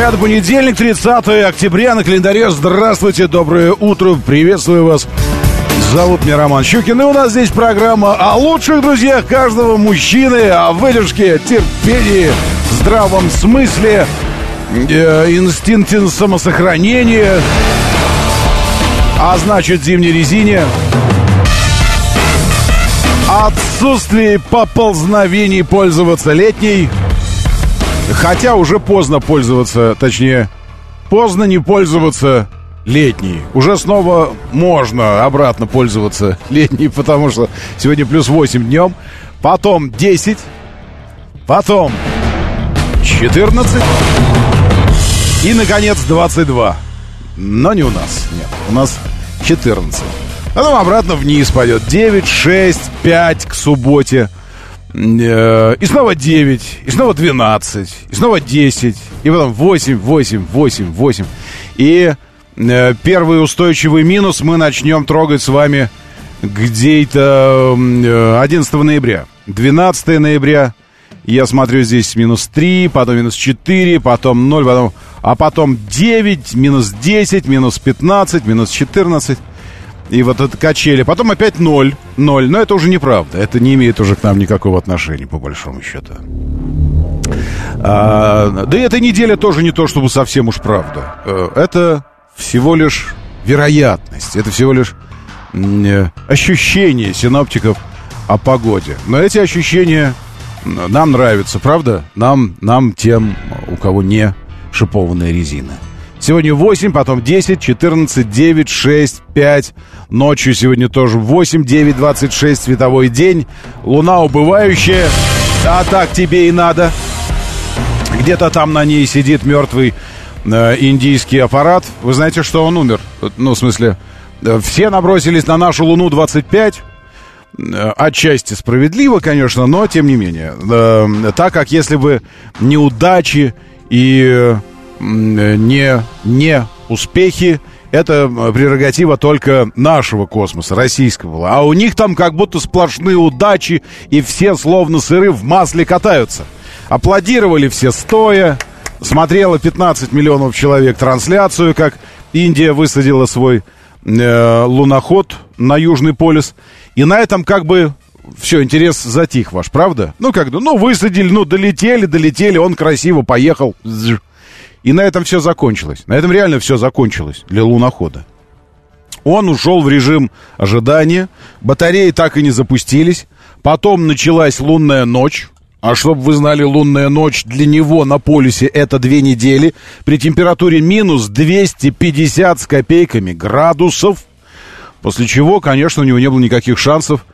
Это понедельник, 30 октября на календаре. Здравствуйте, доброе утро, приветствую вас. Зовут меня Роман Щукин, и у нас здесь программа о лучших друзьях каждого мужчины, о выдержке, терпении, здравом смысле, э, инстинкте самосохранения, а значит зимней резине, отсутствии поползновений пользоваться летней, хотя уже поздно пользоваться, точнее, поздно не пользоваться летней. Уже снова можно обратно пользоваться летней, потому что сегодня плюс 8 днем, потом 10, потом 14 и, наконец, 22. Но не у нас, нет, у нас 14. Потом обратно вниз пойдет 9, 6, 5 к субботе. Э, И снова 9, и снова 12, и снова 10, и потом 8, 8, 8, 8. И э, первый устойчивый минус мы начнем трогать с вами где-то э, 11 ноября. 12 ноября я смотрю здесь минус 3, потом минус 4, потом 0, потом, а потом 9, минус 10, минус 15, минус 14. И вот это качели. Потом опять 0, 0. Но это уже неправда. Это не имеет уже к нам никакого отношения, по большому счету. А, да и эта неделя тоже не то, чтобы совсем уж правда. Э, Это всего лишь вероятность. Это всего лишь э, ощущение синоптиков о погоде. Но эти ощущения нам нравятся, правда? Нам, нам тем, у кого не шипованная резина. Сегодня 8, потом 10, 14, 9, 6, 5. Ночью сегодня тоже 8, 9, 26, световой день. Луна убывающая. А так тебе и надо. Где-то там на ней сидит мертвый э, индийский аппарат. Вы знаете, что он умер? Ну, в смысле, э, все набросились на нашу Луну 25. Э, Отчасти справедливо, конечно, но тем не менее. Э, так как если бы неудачи и не, не успехи, это прерогатива только нашего космоса, российского. А у них там как будто сплошные удачи, и все словно сыры в масле катаются. Аплодировали все стоя, смотрело 15 миллионов человек трансляцию, как Индия высадила свой э, луноход на Южный полюс. И на этом как бы все, интерес затих ваш, правда? Ну, как, ну, высадили, ну, долетели, долетели, он красиво поехал. Зж. И на этом все закончилось. На этом реально все закончилось для лунохода. Он ушел в режим ожидания, батареи так и не запустились. Потом началась лунная ночь. А чтобы вы знали, лунная ночь для него на полюсе это две недели. При температуре минус 250 с копейками градусов. После чего, конечно, у него не было никаких шансов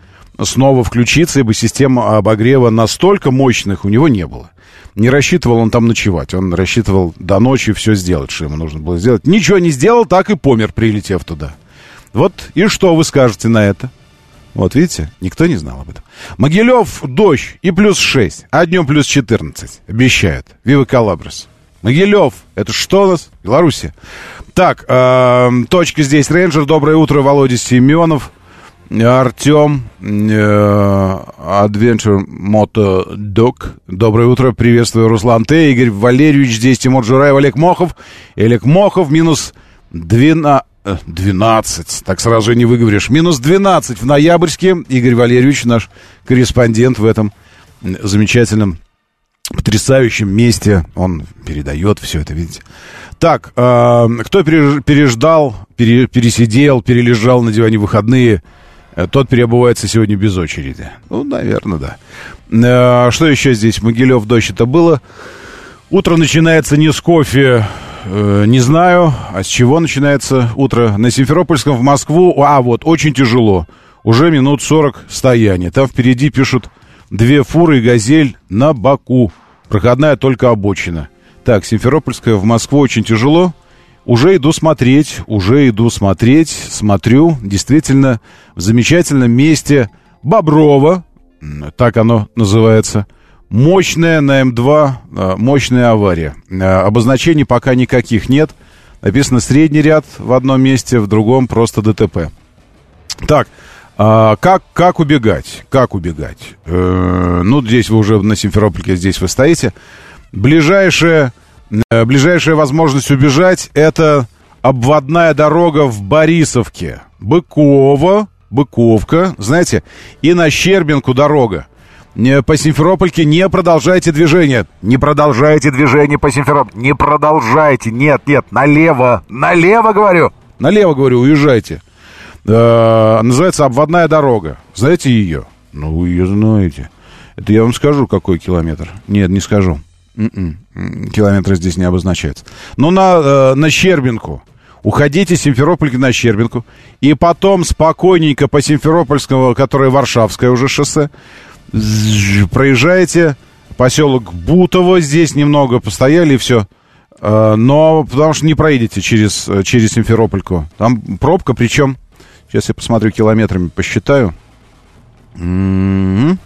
снова включиться, ибо система обогрева настолько мощных у него не было. Не рассчитывал он там ночевать. Он рассчитывал до ночи все сделать, что ему нужно было сделать. Ничего не сделал, так и помер, прилетев туда. Вот и что вы скажете на это? Вот видите, никто не знал об этом. Могилев дождь и плюс 6, а днем плюс 14. Обещают. Вива Калабрас. Могилев, это что у нас? Белоруссия. Так, э, точка здесь. Рейнджер, доброе утро, Володя Семенов. Артем, э, Adventure Moto Dog. Доброе утро, приветствую, Руслан Т. Игорь Валерьевич, здесь Тимур Жураев, Олег Мохов. Олег Мохов, минус 12, э, 12, так сразу не выговоришь. Минус 12 в ноябрьске. Игорь Валерьевич, наш корреспондент в этом замечательном, потрясающем месте. Он передает все это, видите. Так, э, кто переж- переждал, пере- пересидел, перележал на диване выходные, э, тот переобувается сегодня без очереди. Ну, наверное, да. Э, что еще здесь? Могилев, дождь это было. Утро начинается не с кофе, э, не знаю, а с чего начинается утро. На Симферопольском в Москву, а вот, очень тяжело. Уже минут 40 стояния. Там впереди пишут две фуры и газель на Баку. Проходная только обочина. Так, Симферопольская в Москву очень тяжело. Уже иду смотреть, уже иду смотреть, смотрю. Действительно, в замечательном месте Боброво, так оно называется. Мощная на М2, э, мощная авария. Э, обозначений пока никаких нет. Написано средний ряд в одном месте, в другом просто ДТП. Так, а, как, как убегать? Как убегать? Э, ну, здесь вы уже на Симферопольке, здесь вы стоите. Ближайшая, э, ближайшая возможность убежать это обводная дорога в Борисовке. Быкова, Быковка, знаете, и на Щербинку дорога. По Симферопольке не продолжайте движение. Не продолжайте движение по Симферопольке. Не продолжайте. Нет, нет, налево. Налево, говорю. Налево, говорю, уезжайте. Э, называется «Обводная дорога». Знаете ее? Ну, вы ее знаете. Это я вам скажу, какой километр. Нет, не скажу. М-м. Километры здесь не обозначается. Но на, э, на Щербинку. Уходите с Симферопольки на Щербинку. И потом спокойненько по Симферопольскому, которое Варшавское уже шоссе, проезжаете поселок Бутово. Здесь немного постояли и все. Э, но потому что не проедете через, э, через Симферопольку. Там пробка, причем Сейчас я посмотрю километрами, посчитаю. М-м-м.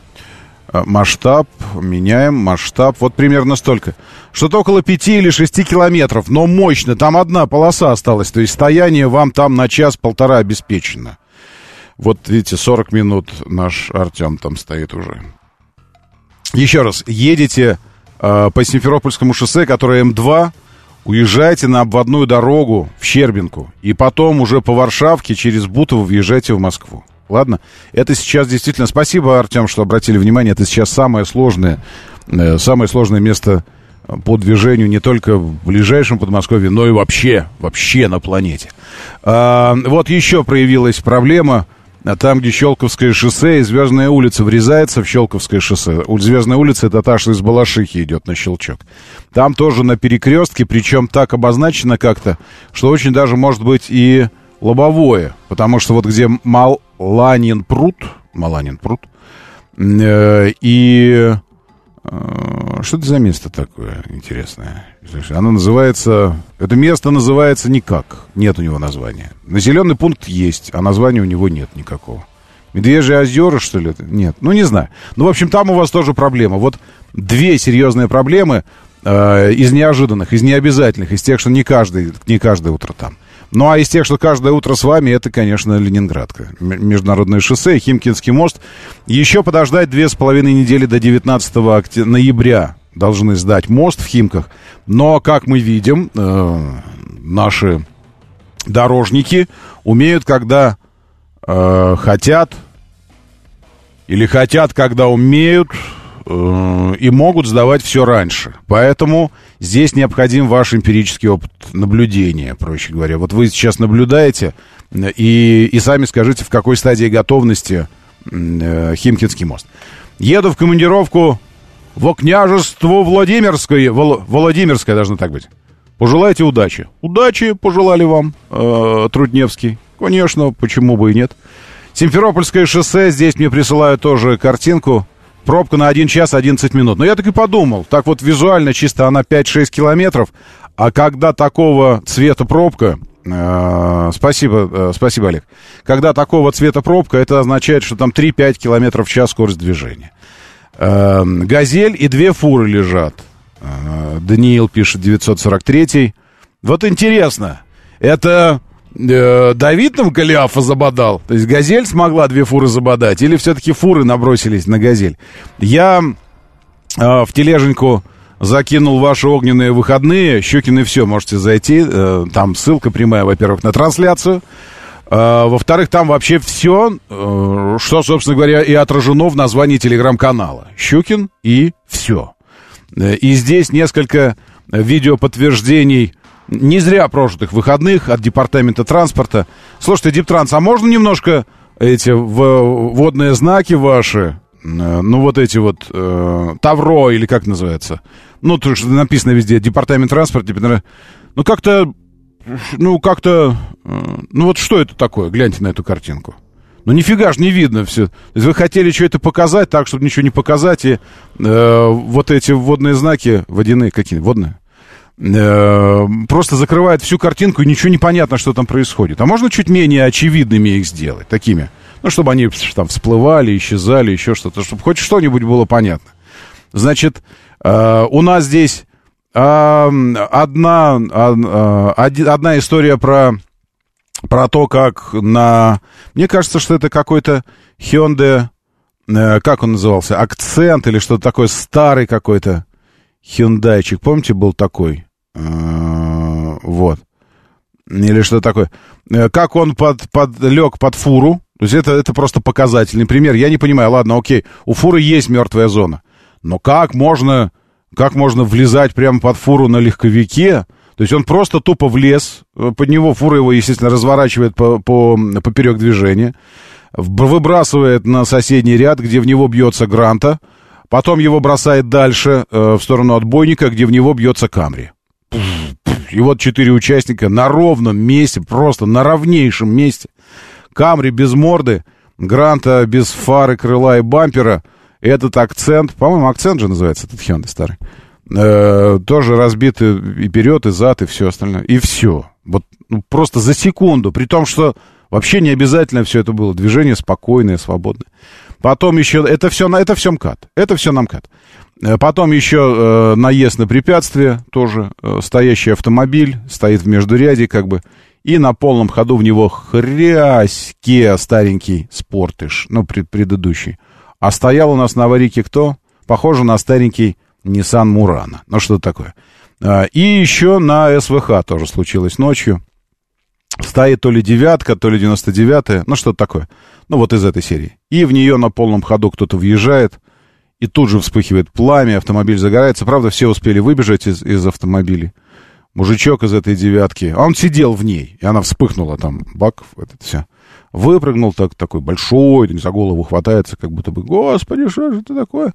Масштаб, меняем масштаб, вот примерно столько. Что-то около 5 или 6 километров, но мощно, там одна полоса осталась, то есть стояние вам там на час-полтора обеспечено. Вот видите, 40 минут наш Артем там стоит уже. Еще раз, едете э, по Симферопольскому шоссе, которое М2, уезжайте на обводную дорогу в Щербинку, и потом уже по Варшавке через Бутово въезжайте в Москву. Ладно? Это сейчас действительно... Спасибо, Артем, что обратили внимание. Это сейчас самое сложное, э, самое сложное место по движению не только в ближайшем Подмосковье, но и вообще, вообще на планете. А, вот еще проявилась проблема – там, где Щелковское шоссе и Звездная улица врезается в Щелковское шоссе. Звездная улица это та, что из Балашихи идет на Щелчок. Там тоже на перекрестке, причем так обозначено как-то, что очень даже может быть и лобовое. Потому что вот где Маланин пруд, Маланин пруд, э, и э, что это за место такое интересное? Оно называется... Это место называется никак. Нет у него названия. Населенный пункт есть, а названия у него нет никакого. Медвежьи озера, что ли? Нет. Ну, не знаю. Ну, в общем, там у вас тоже проблема. Вот две серьезные проблемы э, из неожиданных, из необязательных, из тех, что не каждый, не каждое утро там. Ну, а из тех, что каждое утро с вами, это, конечно, Ленинградка. Международное шоссе, Химкинский мост. Еще подождать две с половиной недели до 19 ноября должны сдать мост в Химках. Но, как мы видим, э, наши дорожники умеют, когда э, хотят, или хотят, когда умеют, и могут сдавать все раньше. Поэтому здесь необходим ваш эмпирический опыт наблюдения, проще говоря. Вот вы сейчас наблюдаете и, и сами скажите, в какой стадии готовности э, Химкинский мост. Еду в командировку во княжество Владимирское, Вол, Владимирское должно так быть. Пожелайте удачи. Удачи пожелали вам, э, Трудневский. Конечно, почему бы и нет. Симферопольское шоссе, здесь мне присылают тоже картинку. Пробка на 1 час 11 минут. Но я так и подумал, так вот визуально чисто она 5-6 километров, а когда такого цвета пробка, э, спасибо, э, спасибо, Олег, когда такого цвета пробка, это означает, что там 3-5 километров в час скорость движения. Э, «Газель» и две фуры лежат. Э, Даниил пишет 943 Вот интересно, это Давид нам Голиафа забодал? То есть «Газель» смогла две фуры забодать? Или все-таки фуры набросились на «Газель»? Я э, в тележеньку закинул ваши огненные выходные. Щекины все, можете зайти. Э, там ссылка прямая, во-первых, на трансляцию. А, во-вторых, там вообще все, э, что, собственно говоря, и отражено в названии телеграм-канала. Щукин и все. Э, и здесь несколько видеоподтверждений не зря прожитых выходных от департамента транспорта. Слушайте, Диптранс, а можно немножко эти водные знаки ваши, э, ну вот эти вот, э, Тавро или как называется? Ну, то, что написано везде, департамент транспорта, ну как-то ну, как-то... Э, ну, вот что это такое? Гляньте на эту картинку. Ну, нифига ж не видно все. То есть вы хотели что-то показать так, чтобы ничего не показать, и э, вот эти водные знаки, водяные какие водные, просто закрывает всю картинку, и ничего не понятно, что там происходит. А можно чуть менее очевидными их сделать, такими, ну, чтобы они там всплывали, исчезали, еще что-то, чтобы хоть что-нибудь было понятно. Значит, э, у нас здесь э, одна, э, одна история про, про то, как на... Мне кажется, что это какой-то Hyundai, э, как он назывался, акцент или что-то такое, старый какой-то Hyundaiчик. Помните, был такой? Э, вот. Или что такое. Э, как он под, под, лег под фуру. То есть это, это просто показательный пример. Я не понимаю, ладно, окей, у фуры есть мертвая зона. Но как можно, как можно влезать прямо под фуру на легковике? То есть он просто тупо влез, э, под него фура его, естественно, разворачивает по, по, поперек движения, выбрасывает на соседний ряд, где в него бьется Гранта, потом его бросает дальше, э, в сторону отбойника, где в него бьется Камри. И вот четыре участника на ровном месте, просто на ровнейшем месте. Камри без морды, Гранта без фары, крыла и бампера. Этот акцент, по-моему, акцент же называется, этот Hyundai старый. Э, тоже разбиты и вперед, и зад, и все остальное. И все. Вот ну, просто за секунду. При том, что вообще не обязательно все это было. Движение спокойное, свободное. Потом еще... Это все, это все МКАД. Это все на МКАД. Э, потом еще э, наезд на препятствие, тоже э, стоящий автомобиль, стоит в междуряде как бы, и на полном ходу в него хряське старенький спортыш, ну, пред, предыдущий. А стоял у нас на аварийке кто? Похоже на старенький Nissan Мурана. Ну, что такое. А, и еще на СВХ тоже случилось ночью. Стоит то ли девятка, то ли 99-я, ну, что-то такое. Ну, вот из этой серии. И в нее на полном ходу кто-то въезжает, и тут же вспыхивает пламя, автомобиль загорается. Правда, все успели выбежать из, из автомобилей. Мужичок из этой девятки, а он сидел в ней, и она вспыхнула там, бак, это все. Выпрыгнул так, такой большой, за голову хватается, как будто бы, господи, что же это такое?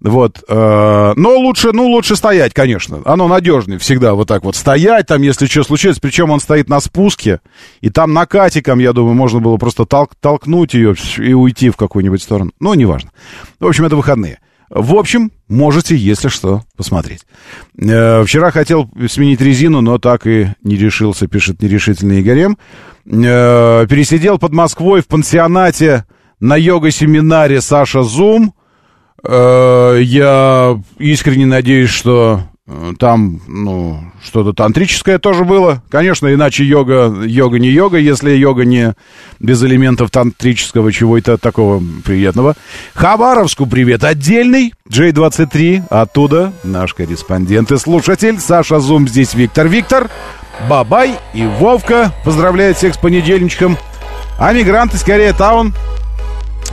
Вот, э, но лучше, ну, лучше стоять, конечно. Оно надежнее всегда вот так вот стоять, там, если что случится. Причем он стоит на спуске, и там накатиком, я думаю, можно было просто толк, толкнуть ее и уйти в какую-нибудь сторону. Ну, неважно. В общем, это выходные. В общем, можете, если что, посмотреть. Э, вчера хотел сменить резину, но так и не решился, пишет нерешительный Игорем. Э, пересидел под Москвой в пансионате на йога-семинаре Саша Зум. Э, я искренне надеюсь, что там, ну, что-то тантрическое тоже было. Конечно, иначе йога, йога не йога, если йога не без элементов тантрического чего-то такого приятного. Хабаровску привет отдельный, J23, оттуда наш корреспондент и слушатель Саша Зум, здесь Виктор Виктор. Бабай и Вовка поздравляют всех с понедельничком. А мигранты скорее таун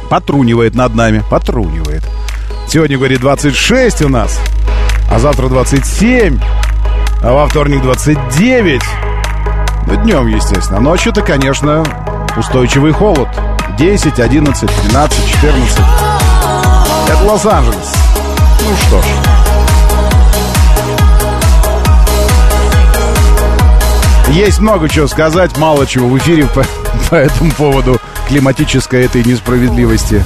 потрунивает над нами. Потрунивает. Сегодня, говорит, 26 у нас. А завтра 27. А во вторник 29. Ну, днем, естественно. Ночью-то, конечно, устойчивый холод. 10, 11, 12, 14. Это Лос-Анджелес. Ну что ж. Есть много чего сказать, мало чего в эфире по, по этому поводу климатической этой несправедливости.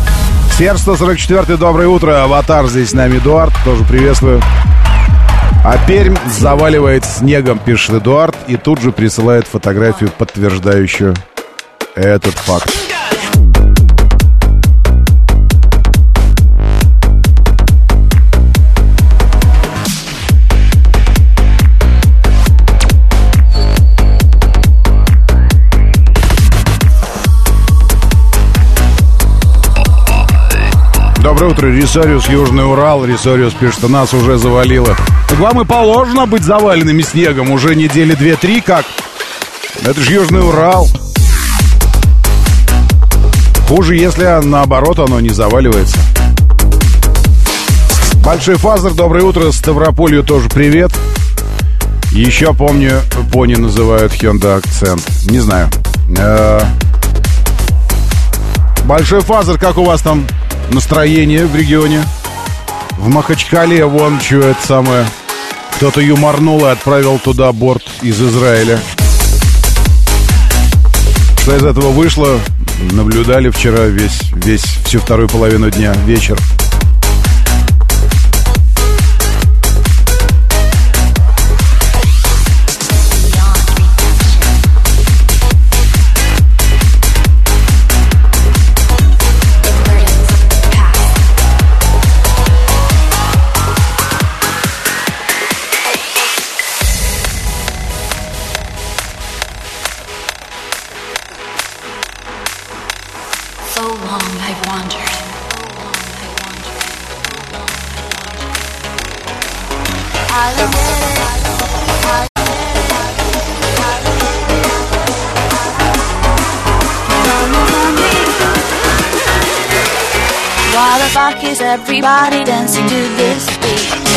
Серж 144 доброе утро. Аватар здесь с нами Эдуард, тоже приветствую. А Пермь заваливает снегом, пишет Эдуард, и тут же присылает фотографию, подтверждающую этот факт. Доброе утро, Рисариус, Южный Урал. Рисариус пишет, что нас уже завалило. Так вам и положено быть заваленными снегом уже недели две-три, как? Это же Южный Урал. Хуже, если наоборот оно не заваливается. Большой Фазер, доброе утро. Ставрополью тоже привет. Еще помню, пони называют Hyundai Accent. Не знаю. Э, Большой Фазер, как у вас там настроение в регионе. В Махачкале вон что это самое. Кто-то юморнул и отправил туда борт из Израиля. Что из этого вышло, наблюдали вчера весь, весь, всю вторую половину дня, вечер. Why the fuck is everybody dancing to this beat?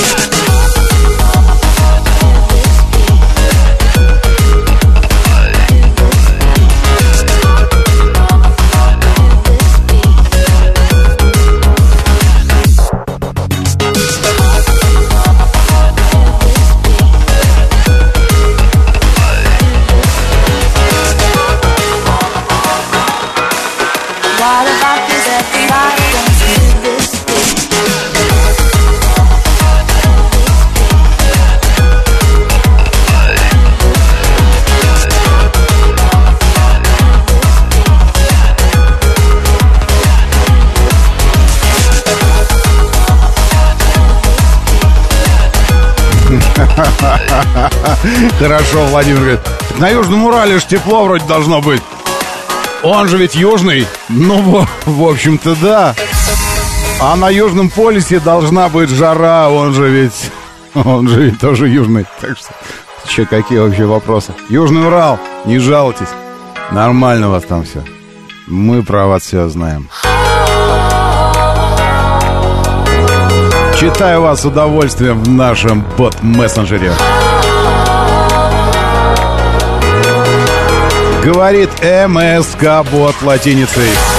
Хорошо, Владимир говорит. «Так На Южном Урале ж тепло вроде должно быть. Он же ведь южный. Ну, в общем-то, да. А на Южном полюсе должна быть жара. Он же ведь... Он же ведь тоже южный. Так что... Че, какие вообще вопросы? Южный Урал, не жалуйтесь. Нормально у вас там все. Мы про вас все знаем. Читаю вас с удовольствием в нашем бот-мессенджере. Говорит МСК бот латиницей.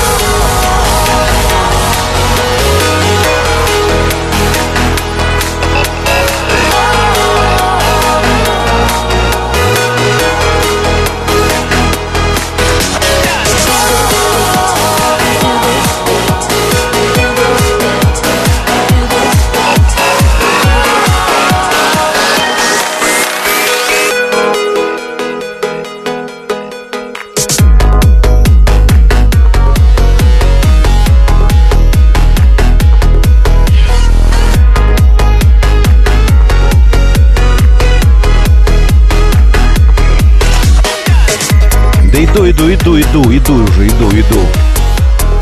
Иду, иду, иду, иду, иду уже, иду, иду.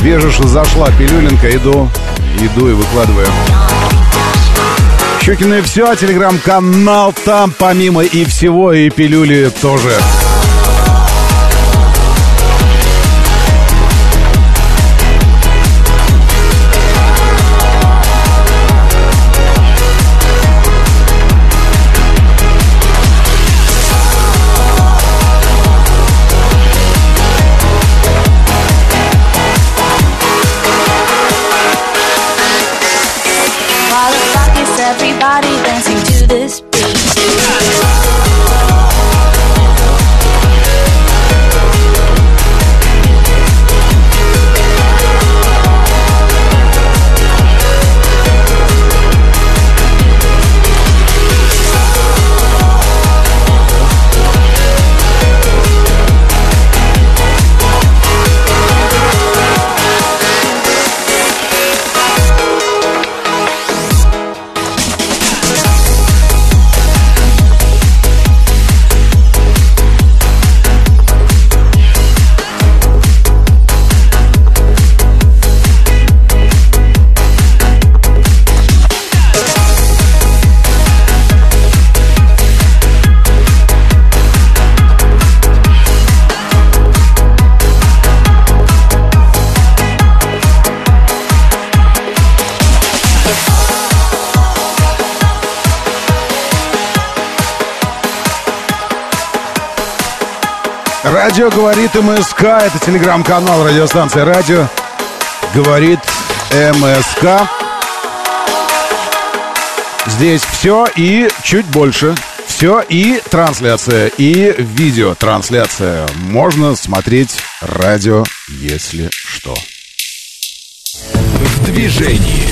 Вижу, что зашла пилюленка, иду, иду и выкладываю. Щукина и все, телеграм-канал там помимо и всего, и пилюли тоже. Радио говорит МСК. Это телеграм-канал радиостанции Радио говорит МСК. Здесь все и чуть больше. Все и трансляция, и видеотрансляция. Можно смотреть радио, если что. В движении.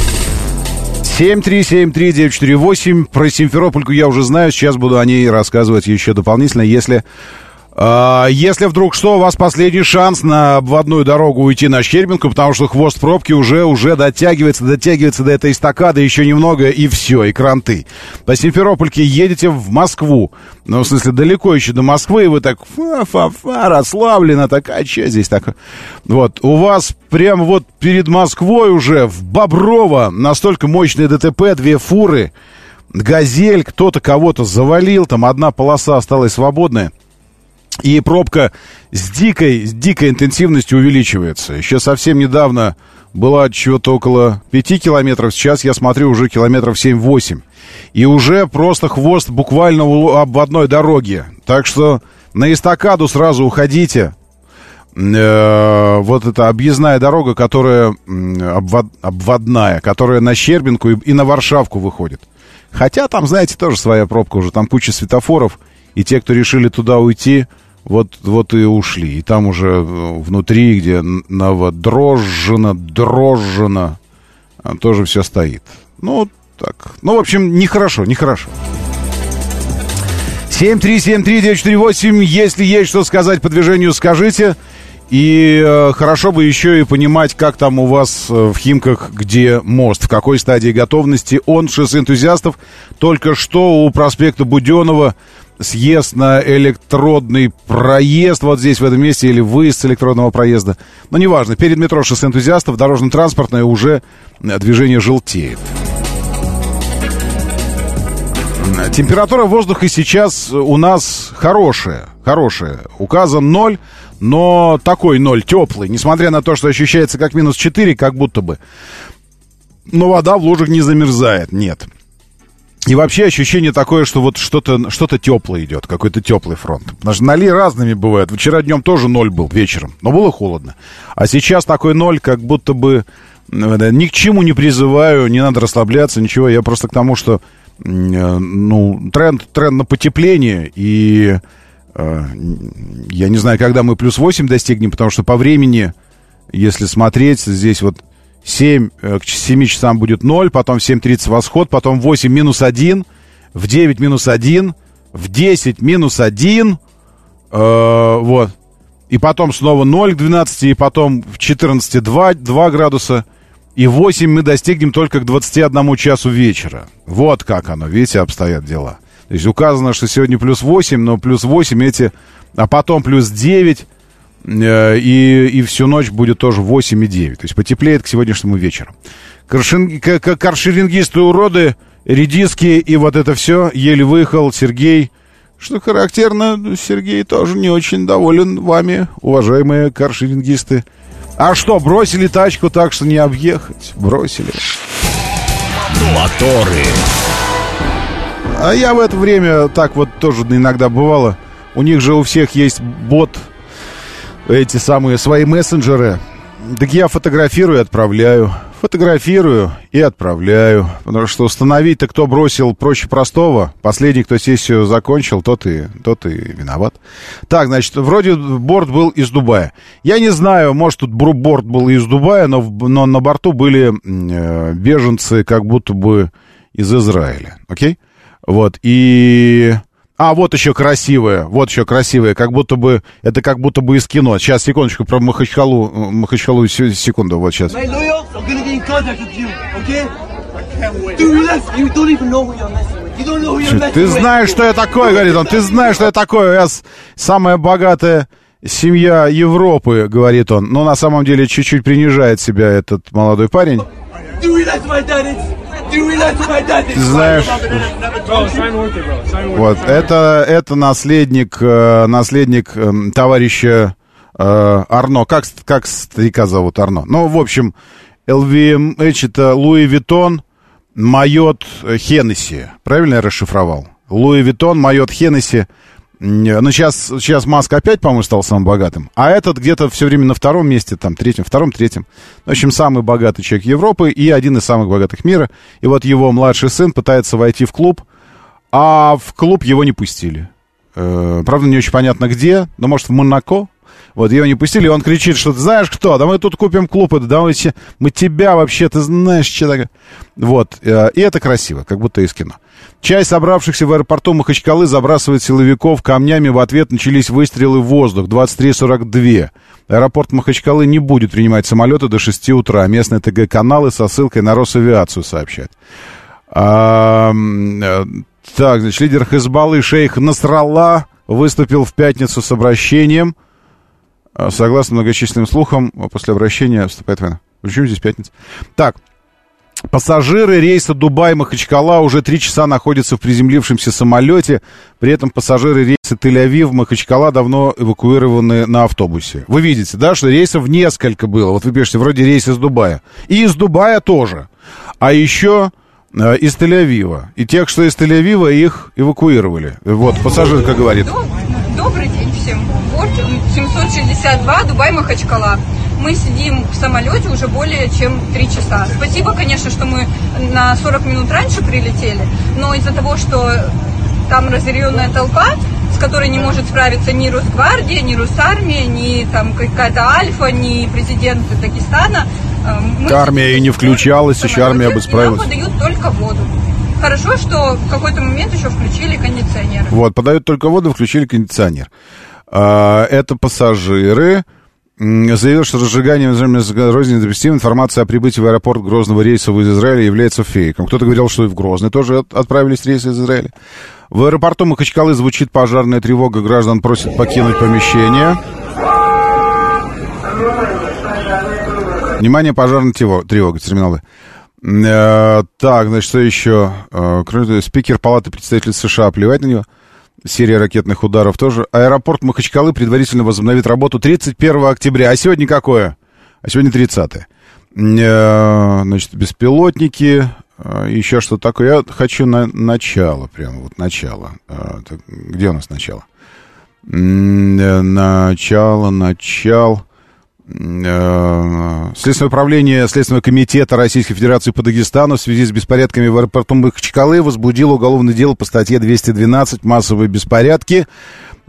7373948. Про Симферопольку я уже знаю. Сейчас буду о ней рассказывать еще дополнительно, если... а, если вдруг что, у вас последний шанс на обводную дорогу уйти на Щербинку, потому что хвост пробки уже, уже дотягивается, дотягивается до этой эстакады еще немного, и все, и кранты. По Симферопольке едете в Москву. Ну, в смысле, далеко еще до Москвы, и вы так фа-фа-фа, расслабленно, такая, что здесь так? Вот, у вас прямо вот перед Москвой уже в Боброво настолько мощное ДТП, две фуры, «Газель», кто-то кого-то завалил, там одна полоса осталась свободная. И пробка с дикой, с дикой интенсивностью увеличивается. Еще совсем недавно была чего-то около 5 километров, сейчас я смотрю уже километров 7-8. И уже просто хвост буквально у обводной дороги. Так что на эстакаду сразу уходите. Э, вот эта объездная дорога, которая обводная, которая на Щербинку и на Варшавку выходит. Хотя там, знаете, тоже своя пробка уже, там куча светофоров, и те, кто решили туда уйти, вот, вот и ушли. И там уже э, внутри, где новодрожжено, дрожжено, а, тоже все стоит. Ну, так. Ну, в общем, нехорошо, нехорошо. 7373948, если есть что сказать по движению, скажите. И э, хорошо бы еще и понимать, как там у вас э, в Химках, где мост, в какой стадии готовности он, шоссе энтузиастов. Только что у проспекта Буденова съезд на электродный проезд вот здесь, в этом месте, или выезд с электродного проезда. Но неважно, перед метро шоссе энтузиастов дорожно-транспортное уже э, движение желтеет. Температура воздуха сейчас у нас хорошая, хорошая. Указан ноль, но такой ноль, теплый. Несмотря на то, что ощущается как минус 4, как будто бы. Но вода в лужах не замерзает, нет. И вообще ощущение такое, что вот что-то что теплое идет, какой-то теплый фронт. Потому что ноли разными бывают. Вчера днем тоже ноль был вечером, но было холодно. А сейчас такой ноль, как будто бы ни к чему не призываю, не надо расслабляться, ничего. Я просто к тому, что э, ну, тренд, тренд на потепление, и э, я не знаю, когда мы плюс 8 достигнем, потому что по времени, если смотреть, здесь вот 7, э, к 7 часам будет 0, потом в 7.30 восход, потом в 8 минус 1, в 9 минус 1, в 10 минус 1, э, вот. И потом снова 0 к 12, и потом в 14 2, 2 градуса. И 8 мы достигнем только к 21 часу вечера. Вот как оно, видите, обстоят дела. То есть указано, что сегодня плюс 8, но плюс 8 эти, а потом плюс 9, э, и, и всю ночь будет тоже 8 и 9. То есть потеплеет к сегодняшнему вечеру. Каршин, каршерингисты уроды, редиски и вот это все. Еле выехал Сергей. Что характерно, Сергей тоже не очень доволен вами, уважаемые каршерингисты. А что, бросили тачку так, что не объехать? Бросили. Моторы. А я в это время так вот тоже иногда бывало. У них же у всех есть бот, эти самые свои мессенджеры. Так я фотографирую и отправляю. Фотографирую и отправляю. Потому что установить-то, кто бросил проще простого. Последний, кто сессию закончил, тот и, тот и виноват. Так, значит, вроде борт был из Дубая. Я не знаю, может, тут борт был из Дубая, но, но на борту были э, беженцы как будто бы из Израиля. Окей? Вот, и... А, вот еще красивая, вот еще красивая, как будто бы, это как будто бы из кино. Сейчас, секундочку, про Махачкалу, э, Махачкалу, се- секунду, вот сейчас. Ты знаешь, что я такое, говорит он, ты знаешь, что я такое, я самая богатая семья Европы, говорит он. Но на самом деле чуть-чуть принижает себя этот молодой парень. Ты знаешь, вот, это, это наследник, э, наследник эм, товарища э, Арно. Как, как старика зовут Арно? Ну, в общем, LVMH это Louis Vuitton, Moët Hennessy. Правильно я расшифровал? Louis Vuitton, Moët Hennessy. Ну, сейчас, сейчас Маск опять, по-моему, стал самым богатым. А этот где-то все время на втором месте, там, третьем, втором, третьем. В общем, самый богатый человек Европы и один из самых богатых мира. И вот его младший сын пытается войти в клуб, а в клуб его не пустили. Э, правда, не очень понятно где, но, может, в Монако. Вот, его не пустили, и он кричит, что ты знаешь кто, да мы тут купим клуб, да мы, мы тебя вообще, ты знаешь, что такое. Вот, э, и это красиво, как будто из кино. Часть собравшихся в аэропорту Махачкалы забрасывает силовиков камнями, в ответ начались выстрелы в воздух, 23.42. Аэропорт Махачкалы не будет принимать самолеты до 6 утра. Местные ТГ-каналы со ссылкой на Росавиацию сообщают. А, так, значит, лидер Хизбаллы шейх Насралла выступил в пятницу с обращением. А, Согласно многочисленным слухам, после обращения вступает война. Почему здесь пятница? Так, Пассажиры рейса Дубай-Махачкала уже три часа находятся в приземлившемся самолете. При этом пассажиры рейса Тель-Авив-Махачкала давно эвакуированы на автобусе. Вы видите, да, что рейсов несколько было. Вот вы пишете, вроде рейс из Дубая. И из Дубая тоже. А еще э, из Тель-Авива. И тех, что из Тель-Авива, их эвакуировали. Вот, пассажир, как говорит. Доб- Добрый день всем. Борт 762, Дубай, Махачкала. Мы сидим в самолете уже более чем три часа. Спасибо, конечно, что мы на 40 минут раньше прилетели, но из-за того, что там разъяренная толпа, с которой не может справиться ни Росгвардия, ни Росармия, ни там какая-то Альфа, ни президент Дагестана. э, мы Армия и не включалась, еще армия бы справилась. Нам подают только воду. Хорошо, что в какой-то момент еще включили кондиционер. Вот, подают только воду, включили кондиционер. А, это пассажиры. Заявил, что разжигание Грозный недопустимо. Информация о прибытии в аэропорт Грозного рейса из Израиля является фейком. Кто-то говорил, что и в Грозный тоже от- отправились рейсы из Израиля. В аэропорту Махачкалы звучит пожарная тревога. Граждан просят покинуть помещение. Внимание, пожарная тревога, тревога терминалы. Э, так, значит, что еще? Э, спикер Палаты представителей США, плевать на него. Серия ракетных ударов тоже. Аэропорт Махачкалы предварительно возобновит работу 31 октября. А сегодня какое? А сегодня 30 Э, Значит, беспилотники, э, еще что такое. Я хочу на начало, прямо вот начало. Э, Где у нас начало? Начало, начало. Э, Следственное управление Следственного комитета Российской Федерации по Дагестану в связи с беспорядками в аэропорту Махачкалы возбудило уголовное дело по статье 212 «Массовые беспорядки».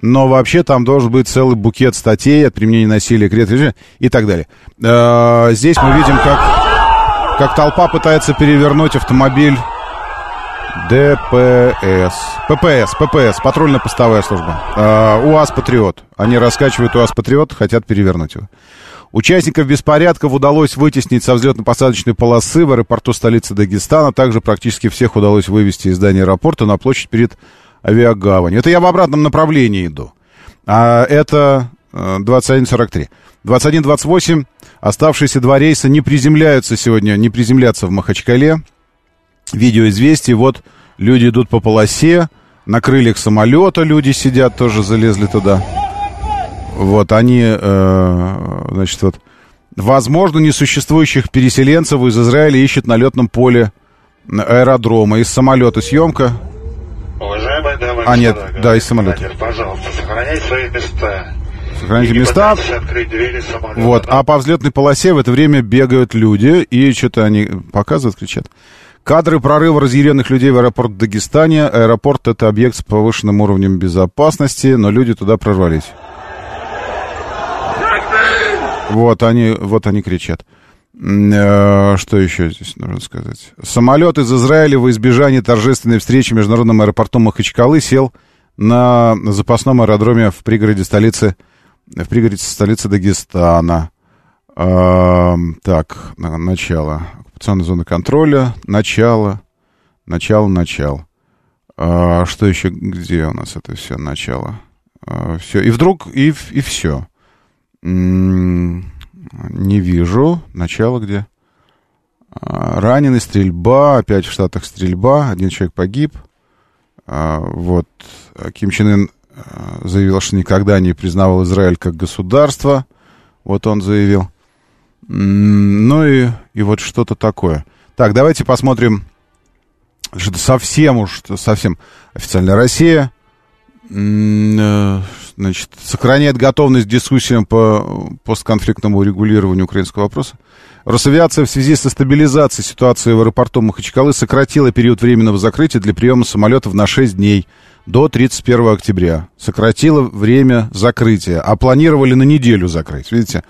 Но вообще там должен быть целый букет статей от применения насилия к и так далее. Э, Здесь мы видим, как, как толпа пытается перевернуть автомобиль ДПС. ППС, ППС, патрульно-постовая служба. Э, УАЗ «Патриот». Они раскачивают УАЗ «Патриот», хотят перевернуть его. Участников беспорядков удалось вытеснить со взлетно-посадочной полосы в аэропорту столицы Дагестана. Также практически всех удалось вывести из здания аэропорта на площадь перед авиагаванью. Это я в обратном направлении иду. А это э, 21.43. 21.28. Оставшиеся два рейса не приземляются сегодня, не приземлятся в Махачкале. Видео известий. Вот люди идут по полосе. На крыльях самолета люди сидят, тоже залезли туда. Вот они, э, значит, вот, возможно, несуществующих переселенцев из Израиля ищут на летном поле аэродрома. Из самолета съемка. Уважаемые дамы и А, нет, господа, да, из самолета. Пожалуйста, сохраняйте свои места. Сохраните места. Вот, а по взлетной полосе в это время бегают люди, и что-то они показывают, кричат. Кадры прорыва разъяренных людей в аэропорт в Дагестане. Аэропорт — это объект с повышенным уровнем безопасности, но люди туда прорвались. Вот они, вот они кричат. Э, Что еще здесь нужно сказать? Самолет из Израиля во избежание торжественной встречи в международном аэропорту Махачкалы сел на запасном аэродроме в пригороде столицы, в пригороде столицы Дагестана. Так, на- начало. Оккупационная зона контроля, начало, начало, начало. А, что еще, где у нас это все начало? все. И вдруг, и, и все. Не вижу. Начало где? А, Раненый, стрельба. Опять в Штатах стрельба. Один человек погиб. А, Вот. А, Ким Чен Ын а, заявил, что никогда не признавал Израиль как государство. Вот он заявил. Ну и, и вот что-то такое. Так, давайте посмотрим. Что-то совсем уж, совсем официальная Россия. Э, Значит, сохраняет готовность к дискуссиям по постконфликтному урегулированию украинского вопроса. Росавиация в связи со стабилизацией ситуации в аэропорту Махачкалы сократила период временного закрытия для приема самолетов на 6 дней до 31 октября. Сократила время закрытия. А планировали на неделю закрыть, видите?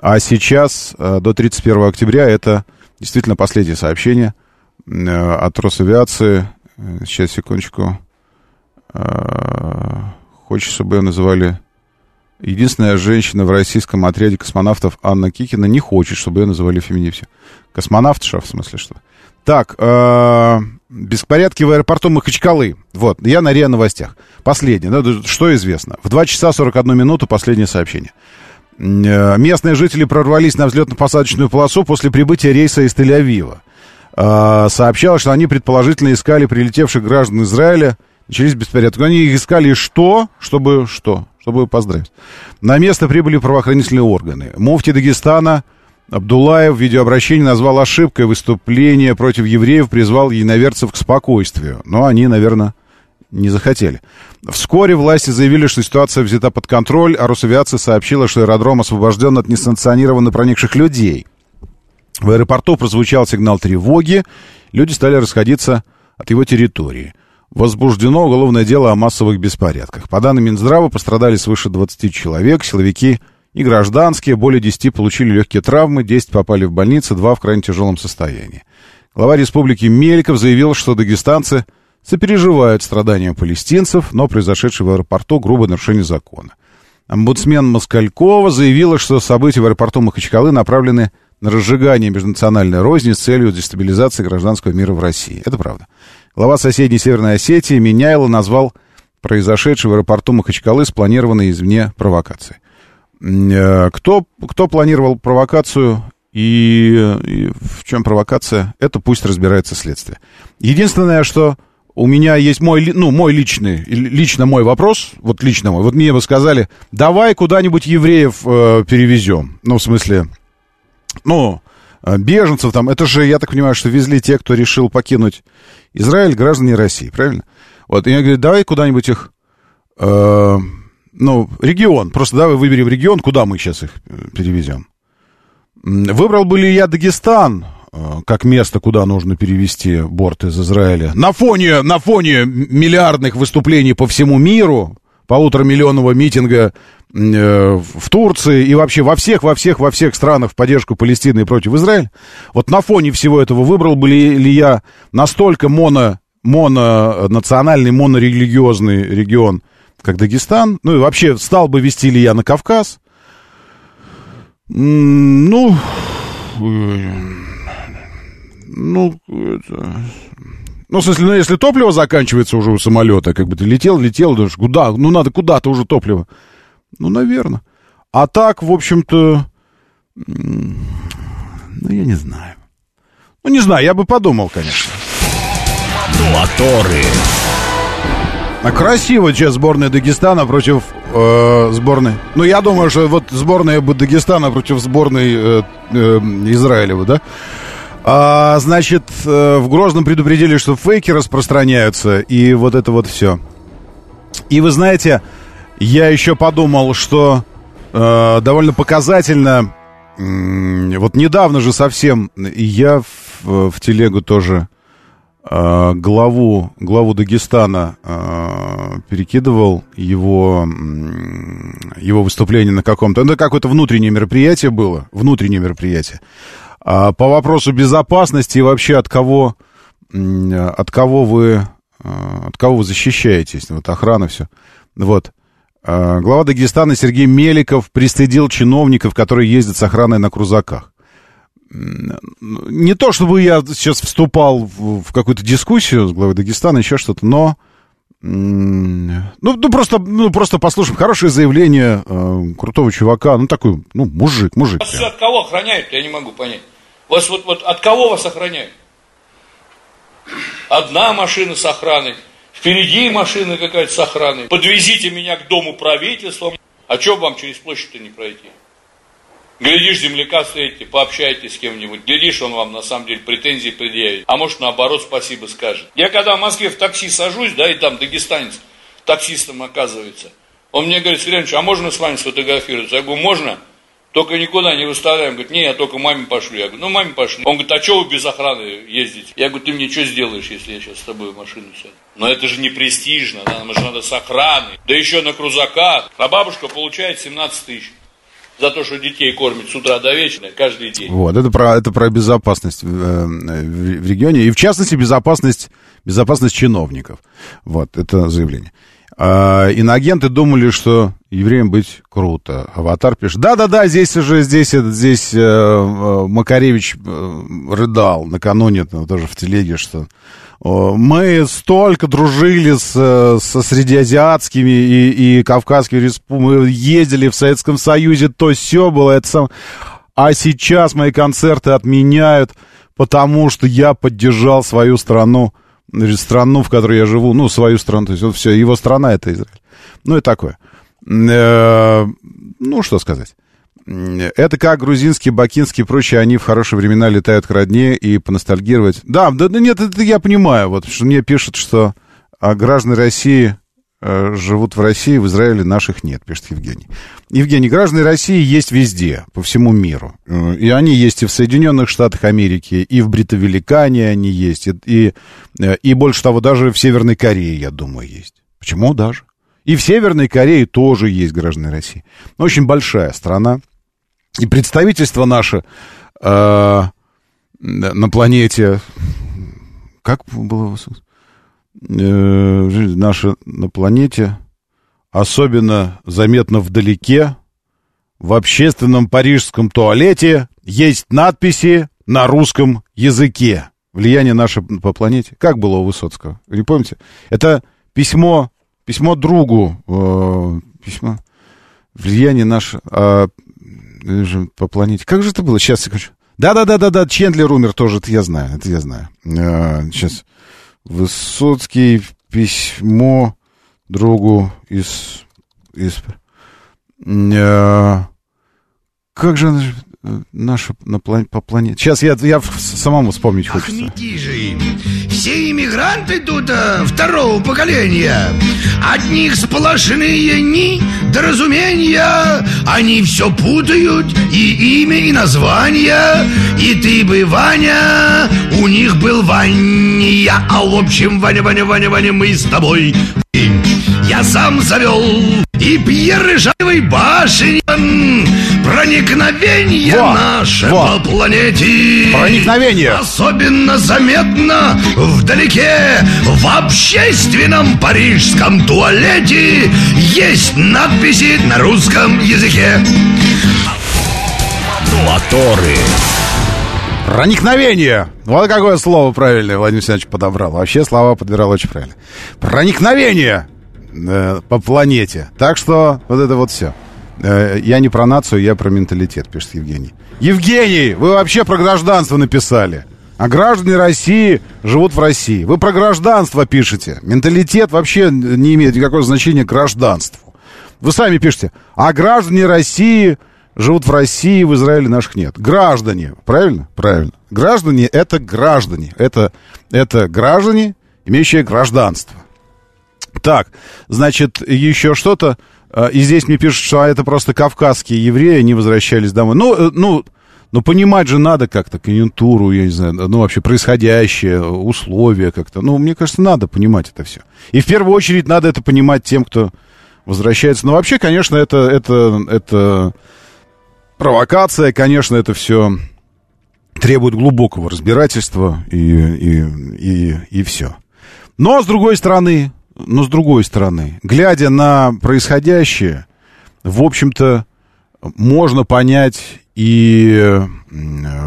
А сейчас, э, до 31 октября, это действительно последнее сообщение э, от Росавиации. Э, Сейчас, секундочку. Хочешь, чтобы ее называли... Единственная женщина в российском отряде космонавтов Анна Кикина не хочет, чтобы ее называли феминивсе. Космонавтша, в смысле, что? Так, беспорядки в аэропорту Махачкалы. Вот, я на РИА Новостях. Последнее, ну, что известно. В 2 часа 41 минуту последнее сообщение. Э, Местные жители прорвались на взлетно-посадочную полосу после прибытия рейса из Тель-Авива. а, сообщала, что они предположительно искали прилетевших граждан Израиля. Начались беспорядки. Они их искали что? Чтобы что? Чтобы поздравить. На место прибыли правоохранительные органы. Муфти Дагестана Абдулаев в видеообращении назвал ошибкой выступление против евреев, призвал единоверцев к спокойствию. Но они, наверное, не захотели. Вскоре власти заявили, что ситуация взята под контроль, а Росавиация сообщила, что аэродром освобожден от несанкционированно проникших людей. В аэропорту прозвучал сигнал тревоги, люди стали расходиться от его территории. Возбуждено уголовное дело о массовых беспорядках. По данным Минздрава пострадали свыше 20 человек, силовики и гражданские, более 10 получили легкие травмы, 10 попали в больницы, 2 в крайне тяжелом состоянии. Глава республики Меликов заявил, что дагестанцы сопереживают страданиям палестинцев, но произошедшее в аэропорту грубое нарушение закона. Омбудсмен Москалькова заявила, что события в аэропорту Махачкалы направлены на разжигание межнациональной розни с целью дестабилизации гражданского мира в России. Это правда. Глава соседней Северной Осетии Меняйло назвал произошедшее в аэропорту Махачкалы спланированной извне провокацией. Э, кто, кто планировал провокацию и, и в чем провокация, это пусть разбирается следствие. Единственное, что у меня есть мой, ну, мой личный, лично мой вопрос, вот лично мой. Вот мне бы сказали, давай куда-нибудь евреев э, перевезем. Ну, в смысле, ну, э, беженцев там. Это же, я так понимаю, что везли те, кто решил покинуть Израиль, граждане России, правильно? Вот, и я говорю, давай куда-нибудь их, э, ну, регион, просто давай выберем регион, куда мы сейчас их э, перевезем. Выбрал бы ли я Дагестан, как место, куда нужно перевести борт из Израиля. На фоне, на фоне миллиардных выступлений по всему миру, полуторамиллионного митинга э, в Турции и вообще во всех, во всех, во всех странах в поддержку Палестины и против Израиля. Вот на фоне всего этого выбрал бы ли, ли я настолько моно, мононациональный, монорелигиозный регион, как Дагестан? Ну и вообще, стал бы вести ли я на Кавказ? Ну, ну, это... Ну, в смысле, ну, если топливо заканчивается уже у самолета, как бы ты летел, летел, думаешь, куда? Ну, надо куда-то уже топливо. Ну, наверное. А так, в общем-то, ну, я не знаю. Ну, не знаю, я бы подумал, конечно. Моторы. А красиво сейчас сборная Дагестана против э, сборной. Ну, я думаю, что вот сборная Дагестана против сборной э, э, Израиля, да? А, значит, э, в Грозном предупредили, что фейки распространяются, и вот это вот все. И вы знаете, я еще подумал, что э, довольно показательно, э, вот недавно же совсем, я в, в телегу тоже э, главу, главу Дагестана э, перекидывал его, его выступление на каком-то... Ну, это какое-то внутреннее мероприятие было, внутреннее мероприятие. А по вопросу безопасности и вообще от кого, от кого вы, а, от кого вы защищаетесь, вот охрана все. Вот. А, глава Дагестана Сергей Меликов пристыдил чиновников, которые ездят с охраной на крузаках. Не то, чтобы я сейчас вступал в какую-то дискуссию с главой Дагестана, еще что-то, но ну, ну, просто, ну, просто послушаем. Хорошее заявление э, крутого чувака. Ну, такой, ну, мужик, мужик. Вас от кого охраняют, я не могу понять. Вас вот, вот от кого вас охраняют? Одна машина с охраной, впереди машина какая-то с охраной. Подвезите меня к дому правительства. А что вам через площадь-то не пройти? Глядишь, земляка встретите, пообщайтесь с кем-нибудь. Глядишь, он вам на самом деле претензии предъявит. А может, наоборот, спасибо скажет. Я когда в Москве в такси сажусь, да, и там дагестанец таксистом оказывается. Он мне говорит, Сергей а можно с вами сфотографироваться? Я говорю, можно? Только никуда не выставляем. Говорит, не, я только маме пошлю. Я говорю, ну маме пошлю. Он говорит, а что вы без охраны ездите? Я говорю, ты мне что сделаешь, если я сейчас с тобой в машину сяду? Но это же не престижно, да, нам же надо с охраной. Да еще на крузаках. А бабушка получает 17 тысяч за то, что детей кормят с утра до вечера, каждый день. Вот, это про, это про безопасность в, э, в, в регионе, и в частности безопасность, безопасность чиновников. Вот, это заявление. А, иноагенты думали, что евреям быть круто. Аватар пишет, да-да-да, здесь уже, здесь, здесь э, э, Макаревич э, рыдал накануне, тоже в телеге, что мы столько дружили с, со среднеазиатскими и, и кавказскими республиками, мы ездили в Советском Союзе, то все было, это сам... а сейчас мои концерты отменяют, потому что я поддержал свою страну, страну, в которой я живу, ну, свою страну, то есть вот все, его страна это Израиль. Ну и такое. Э, Ну, что сказать. Это как грузинские, бакинские и прочие, они в хорошие времена летают к родне и поностальгировать. Да, да, да нет, это я понимаю, вот, что мне пишут, что а, граждане России э, живут в России, в Израиле наших нет, пишет Евгений. Евгений, граждане России есть везде, по всему миру. Э, И они есть и в Соединенных Штатах Америки, и в Бритовеликане они есть, и, и, э, и больше того, даже в Северной Корее, я думаю, есть. Почему даже? И в Северной Корее тоже есть граждане России. Очень большая страна. И представительство наше э, на планете... Как было? Э, наша на планете особенно заметно вдалеке. В общественном парижском туалете есть надписи на русском языке. Влияние наше по планете. Как было у Высоцкого? Вы не помните? Это письмо, письмо другу. э, письмо. Влияние наше э, по планете. Как же это было? Сейчас, секундочку. Да-да-да-да-да, Чендлер умер тоже, это я знаю, это я знаю. Э, сейчас. Высоцкий письмо другу из... из э, как же она наша на план, по планете... Сейчас я, я самому вспомнить хочется. Все иммигранты тут э, второго поколения. От сплошные недоразумения. Они все путают, и имя, и название. И ты бы, Ваня, у них был Ваня. А в общем, Ваня, Ваня, Ваня, Ваня, мы с тобой. Я сам завел и Пьер Ржавый башен Проникновение Во, наше во. по планете Проникновение. Особенно заметно вдалеке В общественном парижском туалете Есть надписи на русском языке Моторы. Проникновение. Вот какое слово правильное Владимир Александрович подобрал. Вообще слова подбирал очень правильно. Проникновение э, по планете. Так что вот это вот все. Я не про нацию, я про менталитет, пишет Евгений. Евгений, вы вообще про гражданство написали. А граждане России живут в России. Вы про гражданство пишете. Менталитет вообще не имеет никакого значения к гражданству. Вы сами пишете, а граждане России живут в России, в Израиле наших нет. Граждане, правильно? Правильно. Граждане — это граждане. Это, это граждане, имеющие гражданство. Так, значит, еще что-то. А, И здесь мне пишут, что это просто кавказские евреи, они возвращались домой. Ну, э, ну, ну, понимать же надо как-то конъюнктуру, я не знаю, ну, вообще происходящее, условия как-то. Ну, мне кажется, надо понимать это все. И в первую очередь надо это понимать тем, кто возвращается. Но вообще, конечно, это, это, это провокация, конечно, это все требует глубокого разбирательства и, и, и, и все. Но, с другой стороны, но с другой стороны, глядя на происходящее, в общем-то, можно понять и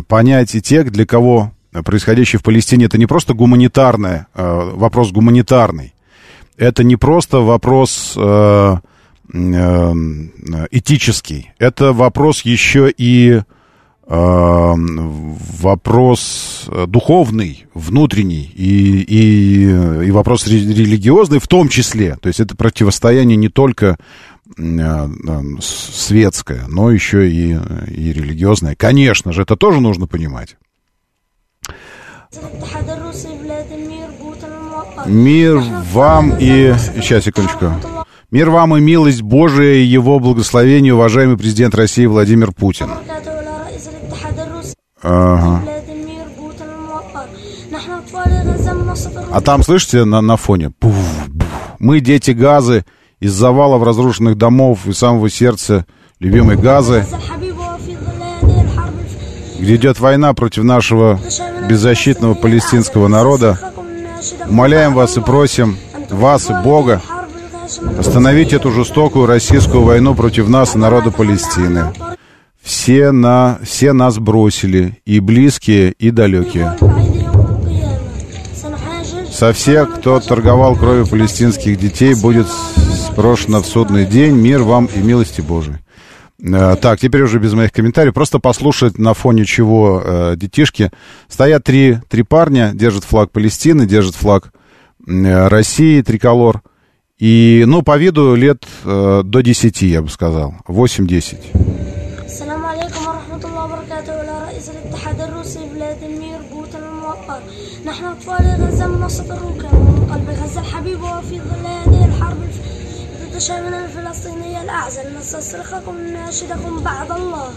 понять и тех, для кого происходящее в Палестине это не просто гуманитарное, э, вопрос гуманитарный, это не просто вопрос э, э, этический, это вопрос еще и э, Эм, вопрос э, духовный, внутренний и, и, и вопрос религиозный в том числе. То есть это противостояние не только э, светское, но еще и, и религиозное. Конечно же, это тоже нужно понимать. Мир вам и... Сейчас, секундочку. Мир вам и милость Божия и его благословение, уважаемый президент России Владимир Путин. А там, слышите, на, на фоне? Пуф, пуф. Мы дети газы из завалов разрушенных домов и самого сердца любимой газы, где идет война против нашего беззащитного палестинского народа. Умоляем вас и просим вас и Бога остановить эту жестокую российскую войну против нас и народа Палестины. Все, на, все нас бросили, и близкие, и далекие. Со всех, кто торговал кровью палестинских детей, будет спрошено в судный день. Мир вам и милости Божией. Э, Так, теперь уже без моих комментариев. Просто послушать, на фоне чего э, детишки. Стоят три, три парня, держат флаг Палестины, держат флаг э, России, триколор. И, ну, по виду лет э, до 10, я бы сказал. 8-10. نحن أطفال غزة من وسط الروكان ومن قلب غزة الحبيب وفي ظل هذه الحرب ضد شعبنا الفلسطيني الأعزل نستصرخكم نناشدكم بعد الله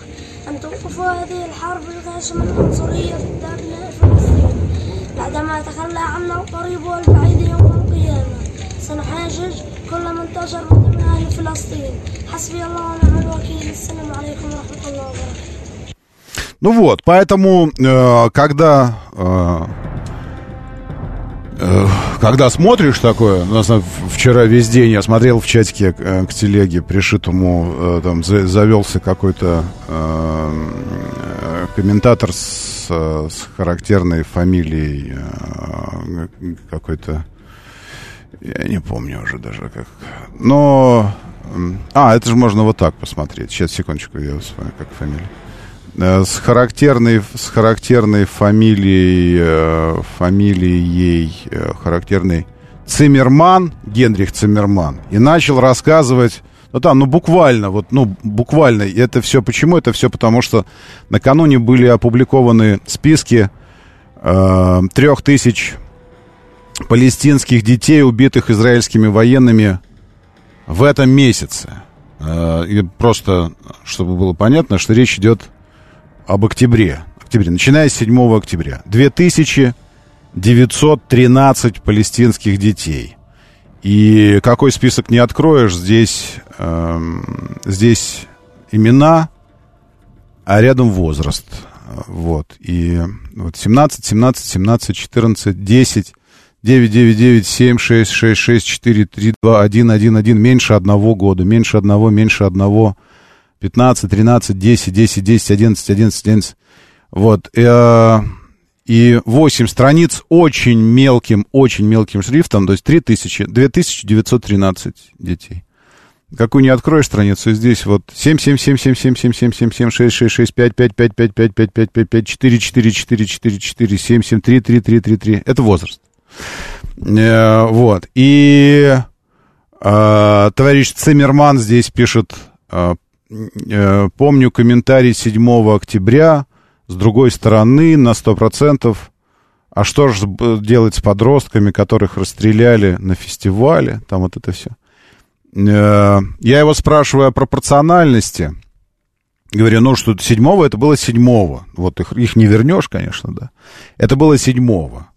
أن توقفوا هذه الحرب الغاشمة العنصرية ضد أبناء فلسطين بعدما تخلى عنا القريب والبعيد يوم القيامة سنحاجج كل من تاجر من ضمن أهل فلسطين حسبي الله ونعم الوكيل السلام عليكم ورحمة الله وبركاته Ну вот, поэтому, э, когда... э, э, когда смотришь такое, у нас, э, вчера весь день я смотрел в чатике э, к телеге пришитому, э, там за- завелся какой-то э, э, комментатор с, э, с характерной фамилией э, какой-то, я не помню уже даже как, но... А, это же можно вот так посмотреть. Сейчас, секундочку, я вспомню, как фамилия. Э, С характерной, с характерной фамилией, э, фамилией э, характерной Циммерман, Генрих Циммерман, и начал рассказывать, ну там, ну буквально, вот, ну буквально, это все почему? Это все потому, что накануне были опубликованы списки э, трех тысяч палестинских детей, убитых израильскими военными в этом месяце. Э, И просто, чтобы было понятно, что речь идет об октябре. октябре. Начиная с 7 октября. 2913 палестинских детей. И какой список не откроешь, здесь, эм, здесь имена, а рядом возраст. Вот. И вот 17, 17, 17, 14, 10, 9, 9, 9, 7, 6, 6, 6, 4, 3, 2, 1, 1, 1, меньше одного года, меньше одного, меньше одного, 15, 13, 10, 10, 10, 11, 11, 11. Вот. э, И 8 страниц очень мелким, очень мелким шрифтом, то есть 3000, 2913 детей. Какую не откроешь страницу, здесь вот 7, 7, 7, 7, 7, 7, 7, 7, 7, 6, 6, 6, 5, 5, 5, 5, 5, 5, 5, 5, 5, 4, 4, 4, 4, 4, 7, 7, 3, 3, 3, 3, 3. Это возраст. Э, Вот. И э, товарищ Циммерман здесь пишет, э, э, помню комментарий 7 октября, с другой стороны, на 100%, а что же б- делать с подростками, которых расстреляли на фестивале, там вот это все. Э, Я его спрашиваю о пропорциональности, говорю, ну что, седьмого это было седьмого, вот их, их не вернешь, конечно, да, это было седьмого.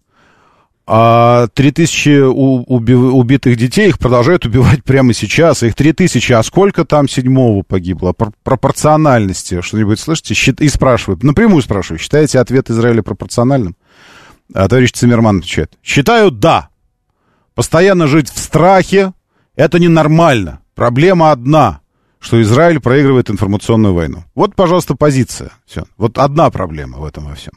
А 3000 у- уби- убитых детей их продолжают убивать прямо сейчас. Их 3000. А сколько там седьмого погибло? Пр- пропорциональности что-нибудь слышите? И спрашивают, напрямую спрашиваю, считаете ответ Израиля пропорциональным? А товарищ Циммерман отвечает, считаю, да. Постоянно жить в страхе – это ненормально. Проблема одна, что Израиль проигрывает информационную войну. Вот, пожалуйста, позиция. Все. Вот одна проблема в этом во всем.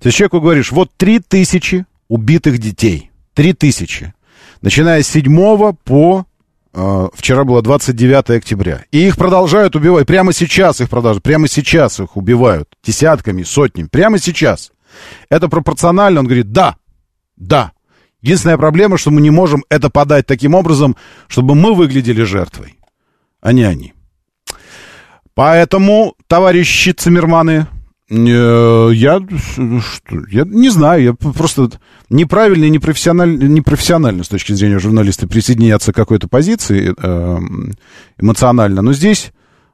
То есть человеку говоришь, вот три тысячи убитых детей. Три тысячи. Начиная с 7 по... э, вчера было 29 октября. И их продолжают убивать. Прямо сейчас их продолжают. Прямо сейчас их убивают. Десятками, сотнями. Прямо сейчас. Это пропорционально? Он говорит, да. Да. Единственная проблема, что мы не можем это подать таким образом, чтобы мы выглядели жертвой, а не они. Поэтому, товарищи Циммерманы, я, что, я не знаю, я просто неправильно и непрофессионально, непрофессионально с точки зрения журналиста присоединяться к какой-то позиции э, эмоционально. Но здесь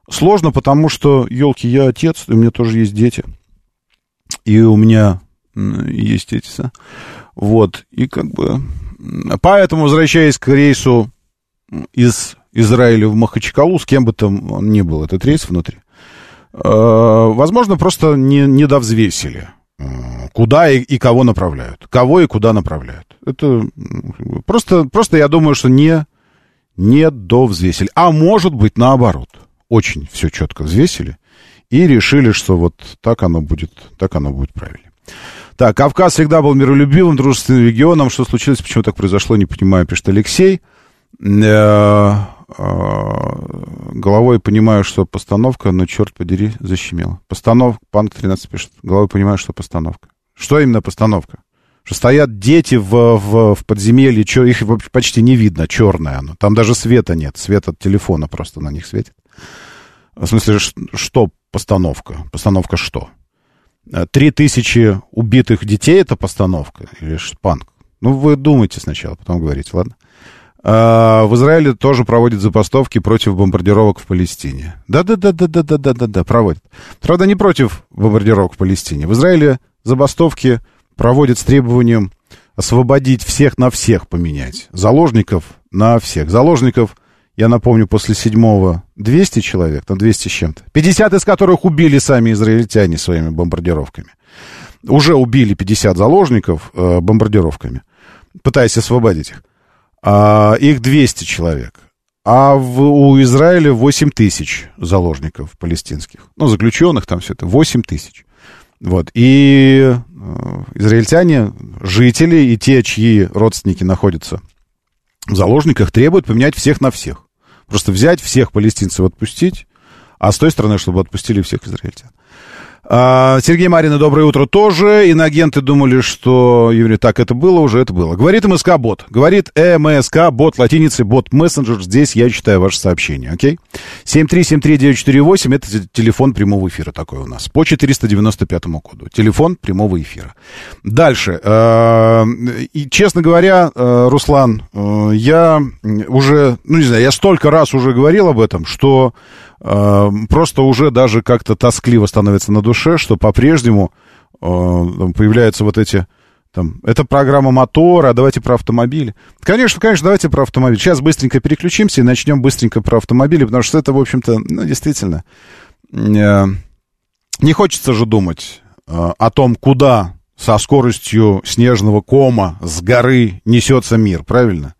сложно, потому что, елки, я отец, и у меня тоже есть дети. И у меня есть эти... са- Вот, и как бы... Поэтому, возвращаясь к рейсу из Израиля в Махачкалу, с кем бы там ни был, этот рейс внутри, э, возможно, просто не, не довзвесили, э, куда и, и кого направляют. Кого и куда направляют. Это просто, просто я думаю, что не, не довзвесили. А может быть, наоборот. Очень все четко взвесили и решили, что вот так оно будет, так оно будет правильно. Так, Кавказ всегда был миролюбивым, дружественным регионом. Что случилось, почему так произошло, не понимаю, пишет Алексей. Э, головой понимаю, что постановка, но, черт подери, защемило. Постановка, Панк 13 пишет, головой понимаю, что постановка. Что именно постановка? Что стоят дети в, в, в подземелье, чё, их почти не видно, черное оно. Там даже света нет, свет от телефона просто на них светит. В смысле, что постановка? Постановка что? Э, Три тысячи убитых детей это постановка или ш- панк? Ну, вы думайте сначала, потом говорите, ладно? А, В Израиле тоже проводят забастовки против бомбардировок в Палестине. Да-да-да-да-да-да-да-да, проводят. Правда, не против бомбардировок в Палестине. В Израиле забастовки проводят с требованием освободить всех на всех поменять. Заложников на всех. Заложников, я напомню, после седьмого 200 человек, на 200 с чем-то. 50 из которых убили сами израильтяне своими бомбардировками. Уже убили 50 заложников э, бомбардировками, пытаясь освободить их. А, их 200 человек. А в, у Израиля 8 тысяч заложников палестинских. Ну, заключенных там все это. 8 тысяч. Вот. И э, израильтяне, жители и те, чьи родственники находятся в заложниках, требуют поменять всех на всех. Просто взять всех палестинцев отпустить, а с той стороны, чтобы отпустили всех израильтян. А, Сергей Марина, доброе утро тоже. Иноагенты думали, что евреи, так это было, уже это было. Говорит МСК бот. Говорит МСК бот латиницей бот мессенджер. Здесь я читаю ваше сообщение, окей? 7373948 это телефон прямого эфира такой у нас. По 495 коду. Телефон прямого эфира. Дальше. Э, И, честно говоря, э, Руслан, я уже, ну не знаю, я столько раз уже говорил об этом, что просто уже даже как-то тоскливо становится на душе, что по-прежнему э, появляются вот эти там, это программа мотора, а давайте про автомобили. Конечно, конечно, давайте про автомобиль. Сейчас быстренько переключимся и начнем быстренько про автомобили, потому что это, в общем-то, ну, действительно, э, не хочется же думать э, о том, куда со скоростью снежного кома с горы несется мир, правильно?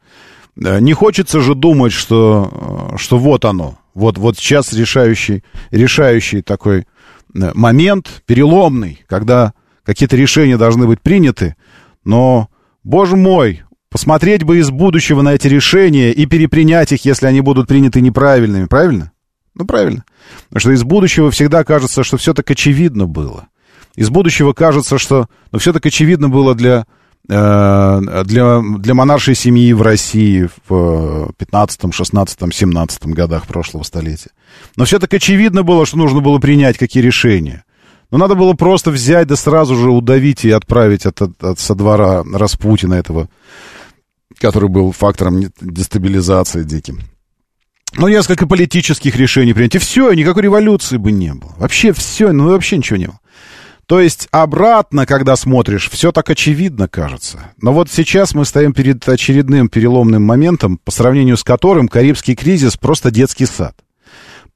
Не хочется же думать, что, что вот оно, вот, вот сейчас решающий, решающий такой э, момент, переломный, когда какие-то решения должны быть приняты, но, боже мой, посмотреть бы из будущего на эти решения и перепринять их, если они будут приняты неправильными, правильно? Ну, правильно. Потому что из будущего всегда кажется, что все так очевидно было. Из будущего кажется, что ну, все так очевидно было для, для, для монаршей семьи в России в 15, 16, 17 годах прошлого столетия. Но все так очевидно было, что нужно было принять какие решения. Но надо было просто взять, да сразу же удавить и отправить от, от, от со двора Распутина этого, который был фактором дестабилизации диким. Ну, несколько политических решений принять. И все, никакой революции бы не было. Вообще все, ну вообще ничего не было. То есть обратно, когда смотришь, все так очевидно кажется. Но вот сейчас мы стоим перед очередным переломным моментом, по сравнению с которым Карибский кризис просто детский сад.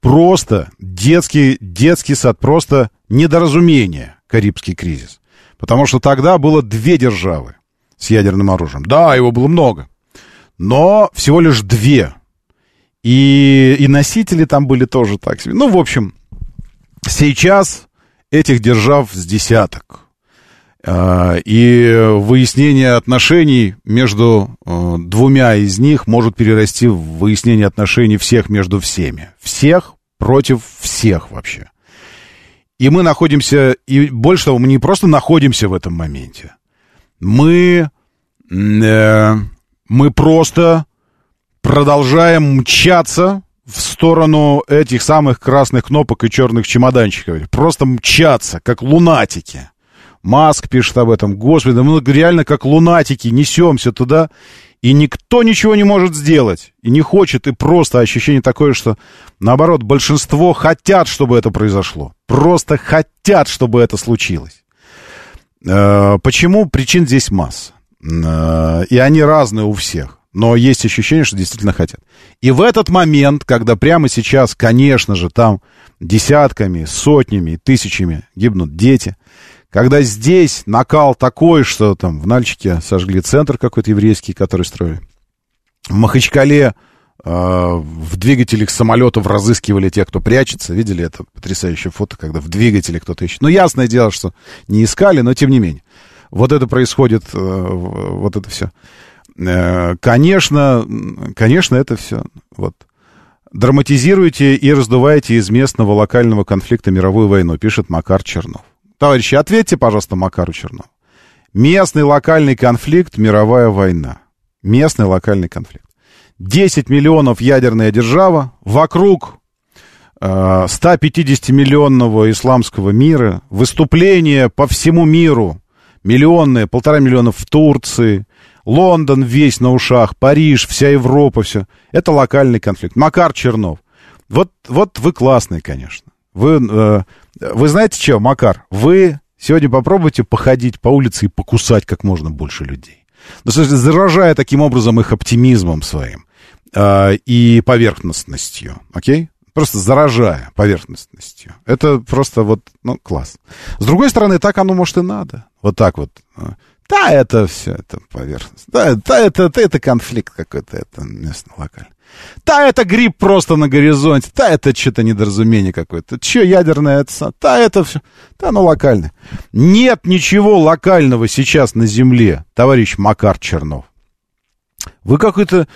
Просто детский, детский сад, просто недоразумение Карибский кризис. Потому что тогда было две державы с ядерным оружием. Да, его было много. Но всего лишь две. И, и носители там были тоже так себе. Ну, в общем, сейчас этих держав с десяток. А, И выяснение отношений между э, двумя из них может перерасти в выяснение отношений всех между всеми. Всех против всех вообще. И мы находимся, и больше того, мы не просто находимся в этом моменте. Мы, э, мы просто продолжаем мчаться в сторону этих самых красных кнопок и черных чемоданчиков. Просто мчаться, как лунатики. Маск пишет об этом. Господи, мы реально как лунатики несемся туда, и никто ничего не может сделать. И не хочет, и просто ощущение такое, что, наоборот, большинство хотят, чтобы это произошло. Просто хотят, чтобы это случилось. Э, Почему? Причин здесь масса. Э, И они разные у всех. Но есть ощущение, что действительно хотят. И в этот момент, когда прямо сейчас, конечно же, там десятками, сотнями, тысячами гибнут дети, когда здесь накал такой, что там в Нальчике сожгли центр какой-то еврейский, который строили. В Махачкале э, в двигателях самолетов разыскивали тех, кто прячется. Видели это потрясающее фото, когда в двигателе кто-то ищет. Ну, ясное дело, что не искали, но тем не менее. Вот это происходит, э, вот это все. Э, конечно, конечно, это все. Вот. драматизируете и раздуваете из местного локального конфликта мировую войну, пишет Макар Чернов. Товарищи, ответьте, пожалуйста, Макару Чернову. Местный локальный конфликт, мировая война. Местный локальный конфликт. 10 миллионов ядерная держава, вокруг э, 150-миллионного исламского мира, выступления по всему миру, миллионные, полтора миллиона в Турции, Лондон весь на ушах, Париж, вся Европа, все. Это локальный конфликт. Макар Чернов. Вот, вот вы классный, конечно. Вы, э, вы знаете что, Макар? Вы сегодня попробуйте походить по улице и покусать как можно больше людей. Ну, слушайте, заражая таким образом их оптимизмом своим э, и поверхностностью, окей? Просто заражая поверхностностью. Это просто вот, ну, класс. С другой стороны, так оно, может, и надо. Вот так вот. Да, это все, это поверхность. Да, да это, это, это конфликт какой-то, это местно локальный. Да, это гриб просто на горизонте. Да, это что-то недоразумение какое-то. Че ядерное это? Да, это все. Да, ну локальное. Нет ничего локального сейчас на Земле, товарищ Макар Чернов. Вы какой-то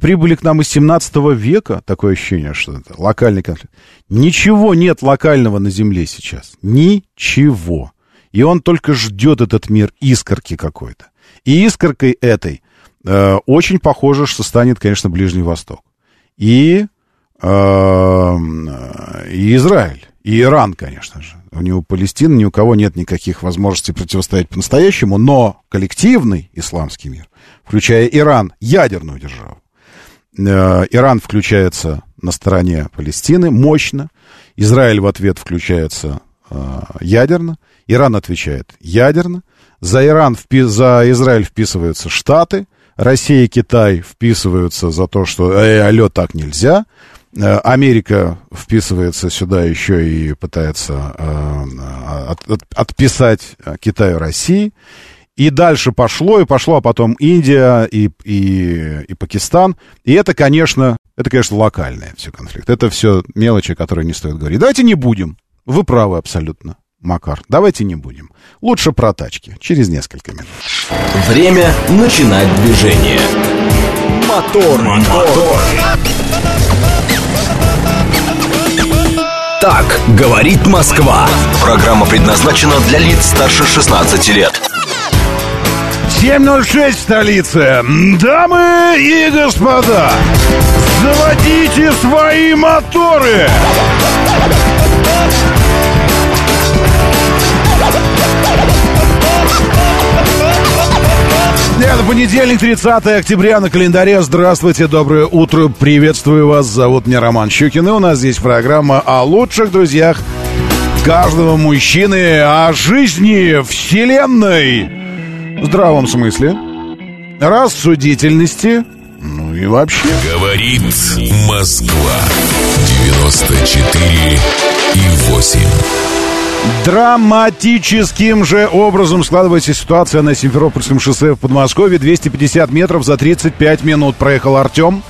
прибыли к нам из 17 века, такое ощущение, что это локальный конфликт. Ничего нет локального на Земле сейчас. Ничего. И он только ждет этот мир искорки какой-то. И искоркой этой э, очень похоже, что станет, конечно, Ближний Восток. И, э, и Израиль. И Иран, конечно же. У него Палестина, ни у кого нет никаких возможностей противостоять по-настоящему, но коллективный исламский мир, включая Иран, ядерную державу. Э, Иран включается на стороне Палестины мощно. Израиль в ответ включается э, ядерно. Иран отвечает ядерно. За, Иран, за Израиль вписываются Штаты. Россия и Китай вписываются за то, что э, алло, так нельзя. Э, Америка вписывается сюда еще и пытается э, от, от, отписать Китаю России. И дальше пошло, и пошло, а потом Индия и, и, и Пакистан. И это, конечно, это, конечно, локальный все конфликт. Это все мелочи, которые не стоит говорить. Давайте не будем. Вы правы абсолютно. Макар, давайте не будем. Лучше про тачки. Через несколько минут. Время начинать движение. Мотор, мотор. Так говорит Москва. Программа предназначена для лиц старше 16 лет. 7.06 в столице. Дамы и господа, заводите свои моторы. Это понедельник, 30 октября на календаре. Здравствуйте, доброе утро, приветствую вас. Зовут меня Роман Щукин, и у нас здесь программа о лучших друзьях каждого мужчины, о жизни, вселенной, в здравом смысле, рассудительности, ну и вообще. Говорит Москва, 94 и 8. Драматическим же образом складывается ситуация на Симферопольском шоссе в Подмосковье. 250 метров за 35 минут проехал Артем.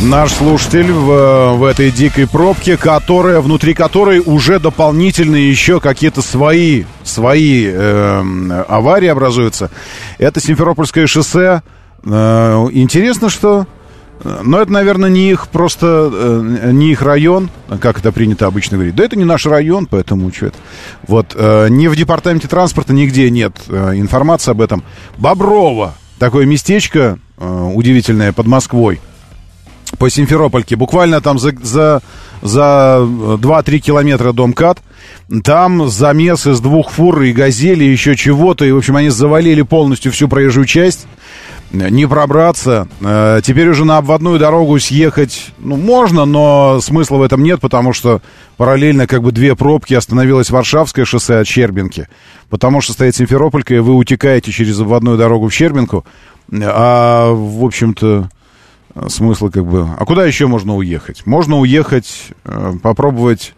Наш слушатель в, в этой дикой пробке, которая, внутри которой уже дополнительно еще какие-то свои, свои э, аварии образуются. Это Симферопольское шоссе. Э, интересно, что но это, наверное, не их просто, э, не их район, как это принято обычно говорить. Да это не наш район, поэтому что это. Вот, э, ни в департаменте транспорта нигде нет э, информации об этом. Боброво, такое местечко удивительное под Москвой, по Симферопольке, буквально там за, за, за 2-3 километра дом КАТ, там замес из двух фур и газели, еще чего-то, и, в общем, они завалили полностью всю проезжую часть не пробраться. Э, теперь уже на обводную дорогу съехать, ну, можно, но смысла в этом нет, потому что параллельно как бы две пробки остановилось Варшавское шоссе от Щербинки, потому что стоит Симферополька, и вы утекаете через обводную дорогу в Щербинку, а, в общем-то, смысла как бы... А куда еще можно уехать? Можно уехать, э, попробовать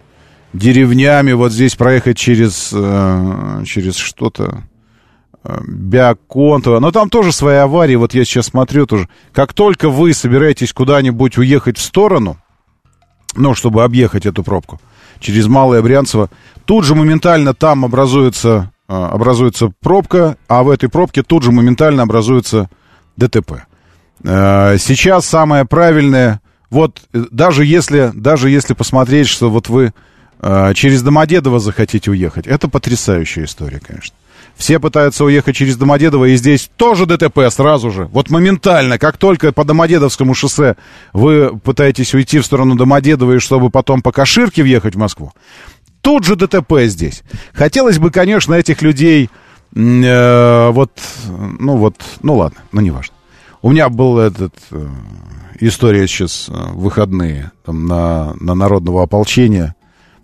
деревнями, вот здесь проехать через, э, через что-то Биоконтова. Но там тоже свои аварии. Вот я сейчас смотрю тоже. Как только вы собираетесь куда-нибудь уехать в сторону, ну, чтобы объехать эту пробку через Малое Брянцево, тут же моментально там образуется, а, образуется пробка, а в этой пробке тут же моментально образуется ДТП. А, сейчас самое правильное Вот э, даже если, даже если посмотреть, что вот вы э, через Домодедово захотите уехать, это потрясающая история, конечно. Все пытаются уехать через Домодедово, и здесь тоже ДТП сразу же. Вот моментально, как только по Домодедовскому шоссе вы пытаетесь уйти в сторону Домодедова, и чтобы потом по Каширке въехать в Москву, тут же ДТП здесь. Хотелось бы, конечно, этих людей, э, вот, ну вот, ну ладно, ну неважно. У меня был этот, э, история сейчас, э, выходные, там, на, на народного ополчения,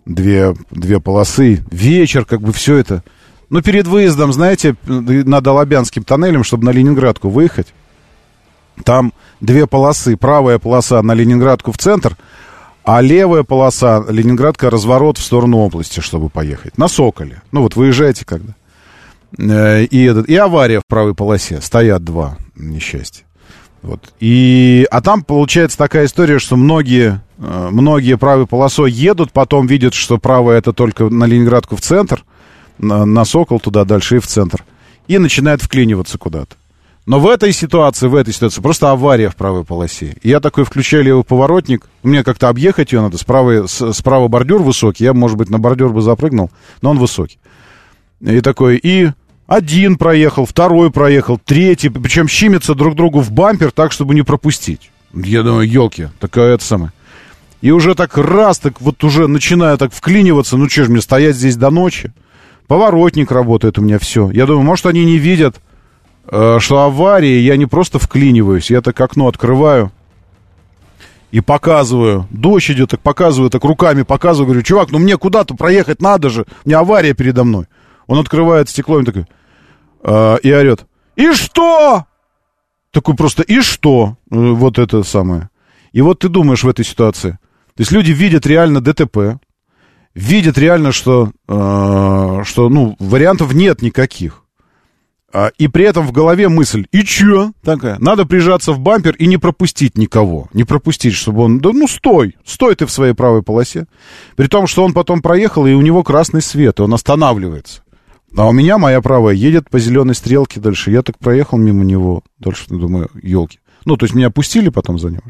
две, две полосы, вечер, как бы все это. Ну, перед выездом, знаете, над Алабянским тоннелем, чтобы на Ленинградку выехать, там две полосы. Правая полоса на Ленинградку в центр, а левая полоса Ленинградка разворот в сторону области, чтобы поехать. На Соколе. Ну, вот выезжаете когда. Э, И, этот, и авария в правой полосе. Стоят два несчастья. Вот. И, а там получается такая история, что многие, э, многие правой полосой едут, потом видят, что правая это только на Ленинградку в центр, на, на Сокол туда дальше и в центр. И начинают вклиниваться куда-то. Но в этой ситуации, в этой ситуации просто авария в правой полосе. Я такой включаю левый поворотник. Мне как-то объехать ее надо. Справа, с- справа бордюр высокий. Я, может быть, на бордюр бы запрыгнул, но он высокий. И такой, и один проехал, второй проехал, третий. Причем щимятся друг другу в бампер так, чтобы не пропустить. Я думаю, елки, такая это самая. И уже так раз, так вот уже начинаю так вклиниваться. Ну что ж, мне стоять здесь до ночи. Поворотник работает у меня все. Я думаю, может, они не видят, э, что авария, я не просто вклиниваюсь, я так окно открываю и показываю. Дождь идет, так показываю, так руками показываю, говорю, чувак, ну мне куда-то проехать надо же, у меня авария передо мной. Он открывает стекло и такой, э, и орет, и что? Такой просто, и что? Э, Вот это самое. И вот ты думаешь в этой ситуации. То есть люди видят реально ДТП, видят реально, что, э, что ну, вариантов нет никаких. А, и при этом в голове мысль, и чё? Такая, надо прижаться в бампер и не пропустить никого. Не пропустить, чтобы он, да ну стой, стой ты в своей правой полосе. При том, что он потом проехал, и у него красный свет, и он останавливается. А у меня моя правая едет по зеленой стрелке дальше. Я так проехал мимо него. Дальше, думаю, елки. Ну, то есть меня пустили потом за него.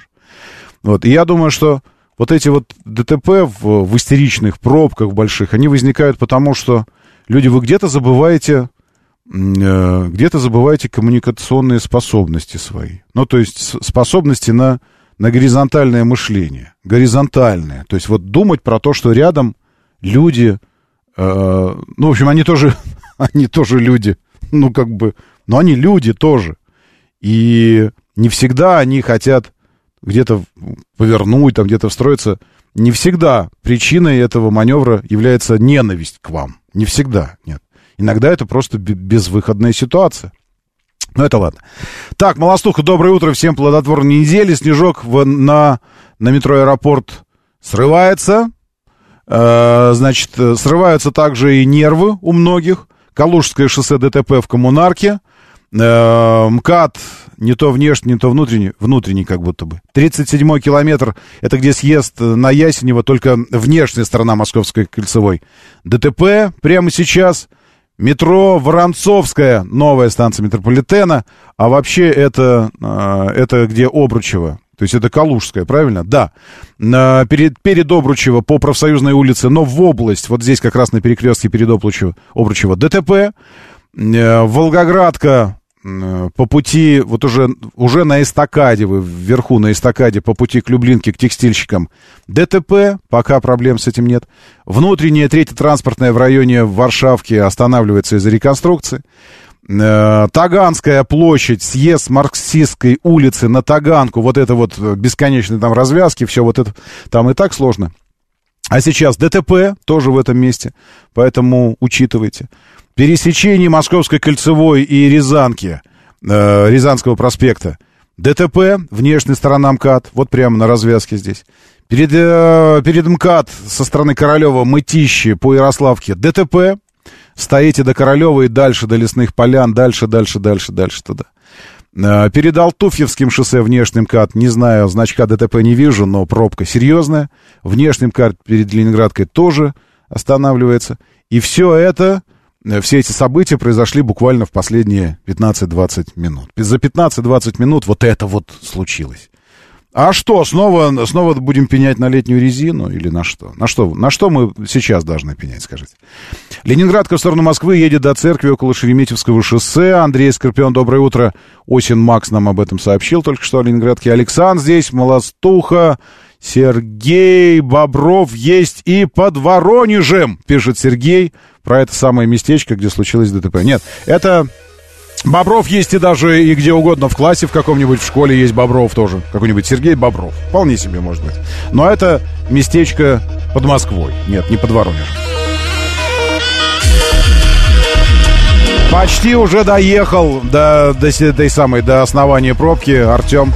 Вот. И я думаю, что вот эти вот ДТП в, в истеричных пробках больших, они возникают потому, что люди, вы где-то забываете, э, где-то забываете коммуникационные способности свои. Ну, то есть способности на, на горизонтальное мышление. Горизонтальное. То есть вот думать про то, что рядом люди, э, ну, в общем, они тоже, они тоже люди. Ну, как бы, но они люди тоже. И не всегда они хотят где-то повернуть, там где-то встроиться. Не всегда причиной этого маневра является ненависть к вам. Не всегда, нет. Иногда это просто бе- безвыходная ситуация. Ну, это ладно. Так, Молостуха, доброе утро, всем плодотворной недели. Снежок в, на, на метро аэропорт срывается. Э, значит, э, срываются также и нервы у многих. Калужское шоссе ДТП в Коммунарке. Э, МКАД не то внешний, не то внутренний, внутренний как будто бы. 37-й километр, это где съезд на Ясенево, только внешняя сторона Московской кольцевой. ДТП прямо сейчас. Метро Воронцовская, новая станция метрополитена, а вообще это, э, это где Обручево. То есть это Калужская, правильно? Да. На- перед, перед Обручево по профсоюзной улице, но в область, вот здесь как раз на перекрестке перед Обручево, Обручево ДТП. Э, Волгоградка э, по пути, вот уже, уже на эстакаде, вы вверху на эстакаде, по пути к Люблинке, к текстильщикам. ДТП, пока проблем с этим нет. Внутренняя третья транспортная в районе Варшавки останавливается из-за реконструкции. Э, Таганская площадь, съезд Марксистской улицы на Таганку, вот это вот бесконечные там развязки, все вот это там и так сложно. А сейчас ДТП тоже в этом месте, поэтому учитывайте. Пересечение Московской кольцевой и Рязанки, э, Рязанского проспекта. ДТП, внешняя сторона МКАД, вот прямо на развязке здесь. Перед, э, перед МКАД со стороны Королева Мытищи по Ярославке ДТП. Стоите до Королева и дальше, до Лесных Полян, дальше, дальше, дальше, дальше туда. Э, Перед Алтуфьевским шоссе внешний МКАД, не знаю, значка ДТП не вижу, но пробка серьезная. Внешний МКАД перед Ленинградкой тоже останавливается. И все это, все эти события произошли буквально в последние 15-20 минут. За 15-20 минут вот это вот случилось. А что, снова, снова будем пенять на летнюю резину или на что? На что, на что мы сейчас должны пенять, скажите? Ленинградка в сторону Москвы едет до церкви около Шереметьевского шоссе. Андрей Скорпион, доброе утро. Осин Макс нам об этом сообщил только что о Ленинградке. Александр здесь, Молостуха, Сергей Бобров есть и под Воронежем, пишет Сергей про это самое местечко, где случилось ДТП. Нет, это Бобров есть и даже и где угодно в классе, в каком-нибудь в школе есть Бобров тоже. Какой-нибудь Сергей Бобров. Вполне себе может быть. Но это местечко под Москвой. Нет, не под Воронежем. Почти уже доехал до, до се- этой самой, до основания пробки Артем.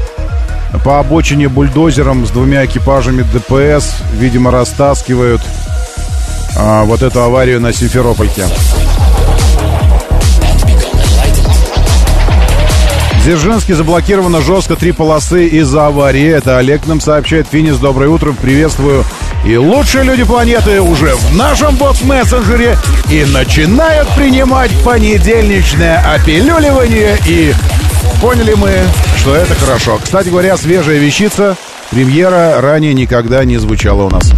По обочине бульдозером с двумя экипажами ДПС, видимо, растаскивают а, вот эту аварию на Симферопольке. Дзержинский заблокировано жестко три полосы из-за аварии. Это Олег нам сообщает. Финис, доброе утро, приветствую. И лучшие люди планеты уже в нашем бот-мессенджере и начинают принимать понедельничное опилюливание. И поняли мы, что это хорошо. Кстати говоря, свежая вещица, премьера ранее никогда не звучала у нас.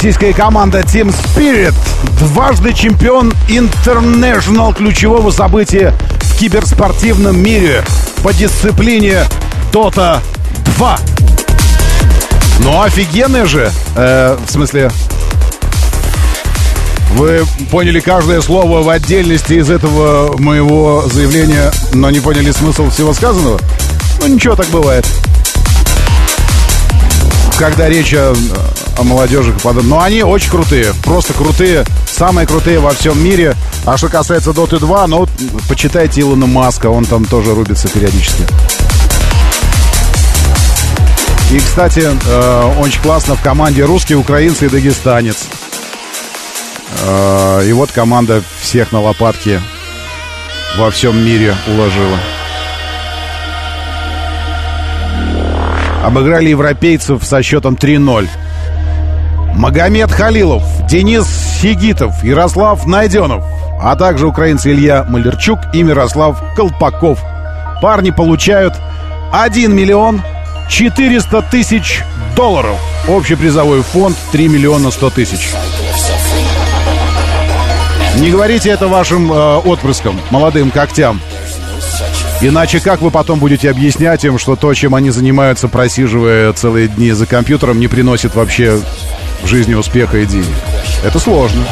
Российская команда Team Spirit дважды чемпион International ключевого события в киберспортивном мире по дисциплине Dota 2. Ну, офигенные же. Э, в смысле, вы поняли каждое слово в отдельности из этого моего заявления, но не поняли смысл всего сказанного? Ну, ничего, так бывает. Когда речь о молодежи и. Но они очень крутые, просто крутые, самые крутые во всем мире. А что касается Dota 2, ну, почитайте Илона Маска, он там тоже рубится периодически. И, кстати, э, очень классно в команде русские, украинцы и дагестанец. Э, и вот команда всех на лопатки во всем мире уложила. Обыграли европейцев со счетом 3-0. Магомед Халилов, Денис Сигитов, Ярослав Найденов, а также украинцы Илья Малерчук и Мирослав Колпаков. Парни получают 1 миллион 400 тысяч долларов. Общий призовой фонд 3 миллиона 100 тысяч. Не говорите это вашим э, отпрыскам, молодым когтям. Иначе как вы потом будете объяснять им, что то, чем они занимаются, просиживая целые дни за компьютером, не приносит вообще в жизни успеха и денег. Это сложно.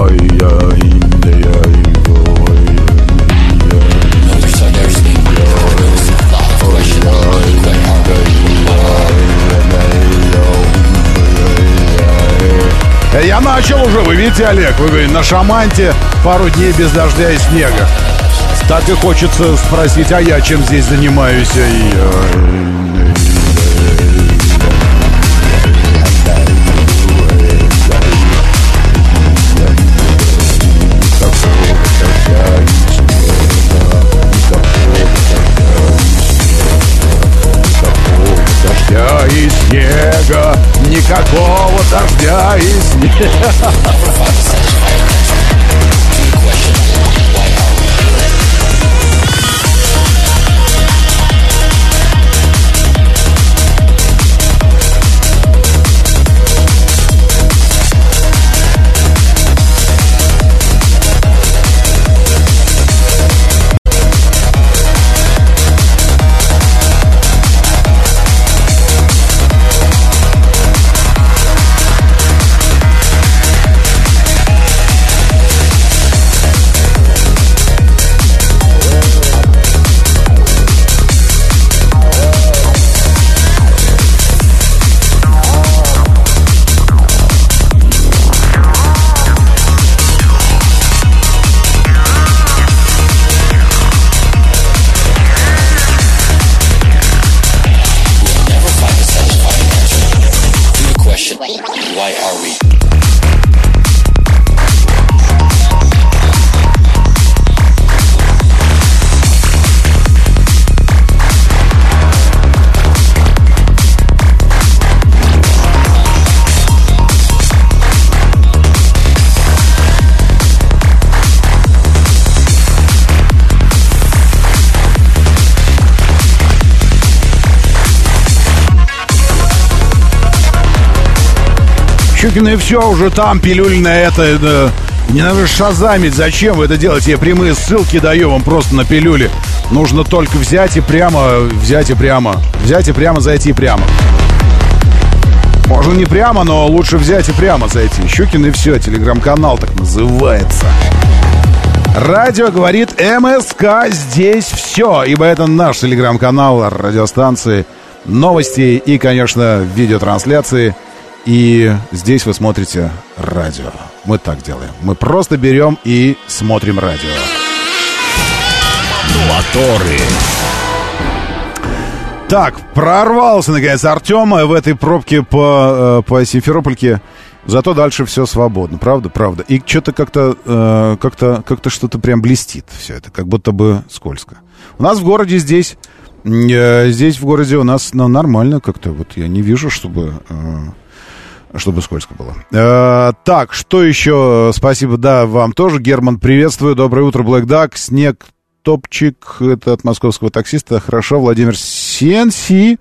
Ай-яй. Видите, Олег, вы говорите, на Шаманте пару дней без дождя и снега. Так и хочется спросить, а я чем здесь занимаюсь? И, снега, никакого дождя и снега. И все уже там, пилюль на это. да. Не надо шазамить, зачем вы это делаете? Я прямые ссылки даю вам просто на пилюли. Нужно только взять и прямо, взять и прямо, взять и прямо, зайти прямо. Можно не прямо, но лучше взять и прямо зайти. Щукин и все, телеграм-канал так называется. Радио говорит МСК, здесь все. Ибо это наш телеграм-канал радиостанции, новости и, конечно, видеотрансляции. И здесь вы смотрите радио. Мы так делаем. Мы просто берем и смотрим радио. Моторы. Так, прорвался, наконец, Артем в этой пробке по, э, по Симферопольке. Зато дальше все свободно, правда, правда. И что-то как-то, э, как-то, как-то что-то прям блестит все это, как будто бы скользко. У нас в городе здесь, э, здесь в городе у нас ну, нормально как-то. Вот я не вижу, чтобы, э, чтобы скользко было. Э, так, что еще? Спасибо, да, вам тоже. Герман, приветствую. Доброе утро, Блэк Дак. Снег топчик, это от московского таксиста. Хорошо, Владимир Сенси.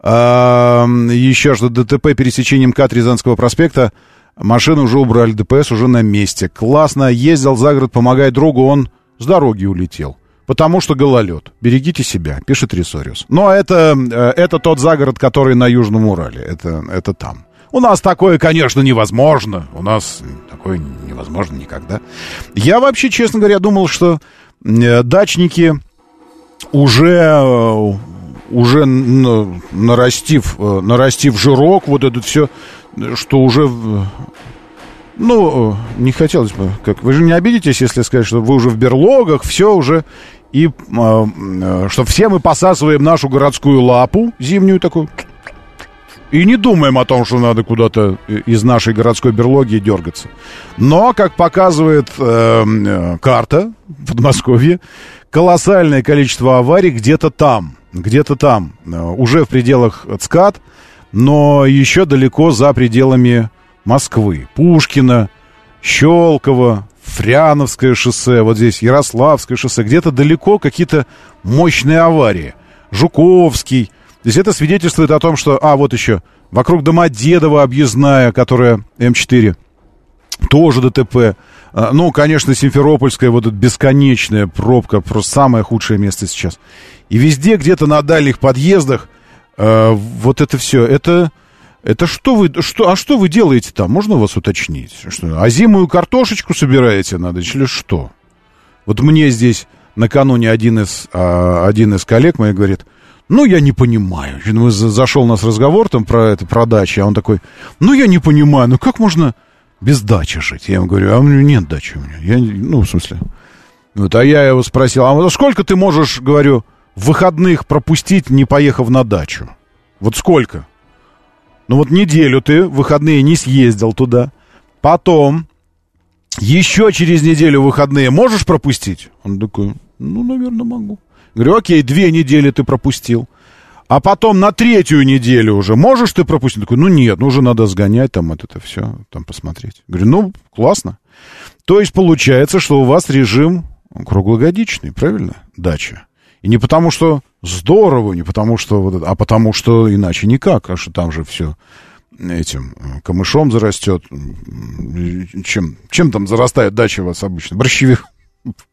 А, еще что ДТП пересечением МКАД Рязанского проспекта. Машину уже убрали, ДПС уже на месте. Классно, ездил за город, помогая другу, он с дороги улетел. Потому что гололед. Берегите себя, пишет Ресориус. Но это, э, это тот загород, который на Южном Урале. Это, это там. У нас такое, конечно, невозможно. У нас такое невозможно никогда. Я вообще, честно говоря, думал, что э, дачники уже, э, уже нарастив, э, нарастив жирок, вот это все, что уже... Ну, не хотелось бы, как вы же не обидитесь, если сказать, что вы уже в берлогах, все уже, и что все мы посасываем нашу городскую лапу зимнюю такую, и не думаем о том, что надо куда-то из нашей городской берлоги дергаться. Но, как показывает э, э, карта в Подмосковье, колоссальное количество аварий где-то там, где-то там, э, уже в пределах ЦКАД, но еще далеко за пределами Москвы. Пушкина, Щелково, Фряновское шоссе, вот здесь Ярославское шоссе, где-то далеко какие-то мощные аварии. Жуковский. То есть это свидетельствует о том, что... А, вот еще. Вокруг Домодедово объездная, которая М4. Тоже ДТП. А, Ну, конечно, Симферопольская, вот эта бесконечная пробка. Просто самое худшее место сейчас. И везде, где-то на дальних подъездах, э, вот это все. Это... Это что вы, что, а что вы делаете там? Можно вас уточнить? Что, а зимую картошечку собираете надо или что? Вот мне здесь накануне один из, а, один из коллег моих говорит, ну, я не понимаю. Мы за- зашел у нас разговор там про это, про дачи, а он такой, ну, я не понимаю, ну, как можно, без дачи жить. Я ему говорю, а у меня нет дачи у меня. Я, ну, в смысле. Вот, а я его спросил, а сколько ты можешь, говорю, выходных пропустить, не поехав на дачу? Вот сколько? Ну вот неделю ты выходные не съездил туда. Потом еще через неделю выходные можешь пропустить? Он такой, ну, наверное, могу. Говорю, окей, две недели ты пропустил. А потом на третью неделю уже можешь ты пропустить? Он такой, ну нет, ну уже надо сгонять там вот это все, там посмотреть. Говорю, ну, классно. То есть получается, что у вас режим круглогодичный, правильно? Дача. И не потому, что здорово, не потому, что вот это, а потому, что иначе никак, а что там же все этим э, камышом зарастет. Чем, чем там зарастает дача у вас обычно? Борщевик,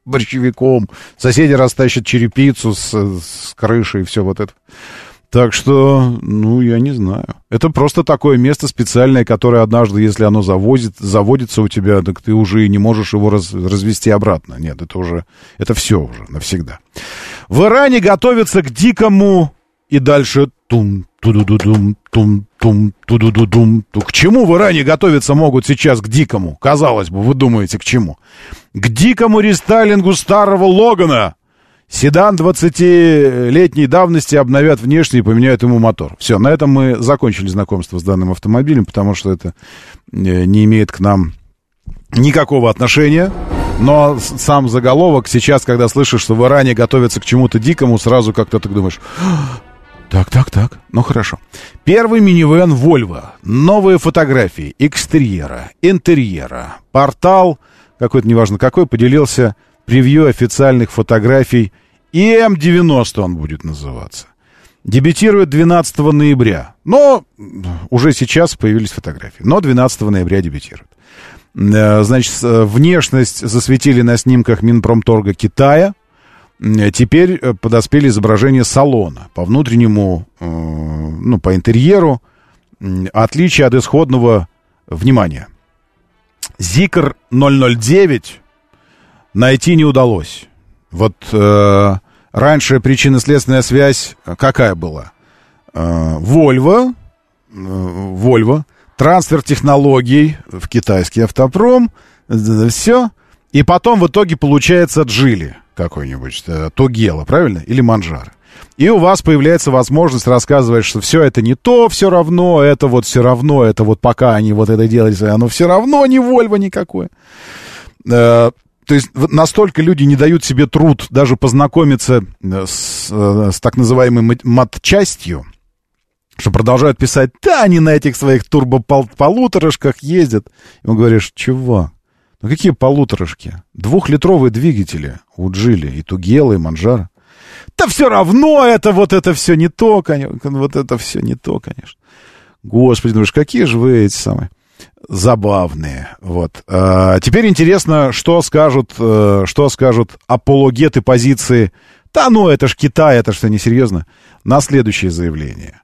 борщевиком. Соседи растащат черепицу с, с крыши и все вот это. Так что, ну, я не знаю. Это просто такое место специальное, которое однажды, если оно завозит, заводится у тебя, так ты уже не можешь его раз- развести обратно. Нет, это уже, это все уже навсегда. В Иране готовятся к дикому и дальше тум ту-ду-ду-дум, тум тум ту-ду-ду-дум. ту. К чему в Иране готовиться могут сейчас к дикому? Казалось бы, вы думаете, к чему? К дикому рестайлингу старого Логана. Седан 20-летней давности обновят внешне и поменяют ему мотор. Все, на этом мы закончили знакомство с данным автомобилем, потому что это э, не имеет к нам никакого отношения. Но сам заголовок сейчас, когда слышишь, что в Иране готовятся к чему-то дикому, сразу как-то так думаешь, так, так, так, ну хорошо. Первый минивэн Volvo. Новые фотографии экстерьера, интерьера. Портал, какой-то неважно какой, поделился превью официальных фотографий. И М90 он будет называться. Дебютирует 12 ноября. Но уже сейчас появились фотографии. Но 12 ноября дебютирует. Э, Значит, э, внешность засветили на снимках Минпромторга Китая. М, Теперь э, подоспели изображения салона. По внутреннему, э, ну, по интерьеру, отличие от исходного внимания. Зикр 009 найти не удалось. Вот э, раньше причинно-следственная связь э, какая была? Э, Volvo, э, Volvo, трансфер технологий в китайский автопром, все. И потом в итоге получается Джили какой-нибудь, э, Тугела, правильно? Или Манжара. И у вас появляется возможность рассказывать, что все это не то, все равно, это вот все равно, это вот пока они вот это делали, оно все равно не Вольво никакое. Э, то есть настолько люди не дают себе труд даже познакомиться э, с, э, с так называемой мат- матчастью, что продолжают писать, да, они на этих своих турбополуторышках ездят. И он говоришь, чувак, ну какие полуторашки? Двухлитровые двигатели у Джили, и Тугела, и Манжара. Да все равно это вот это все не то, конечно. Вот это все не то, конечно. Господи, думаешь, какие же вы эти самые забавные. Вот. А, теперь интересно, что скажут, э, что скажут апологеты позиции. Да ну, это ж Китай, это что, несерьезно. На следующее заявление.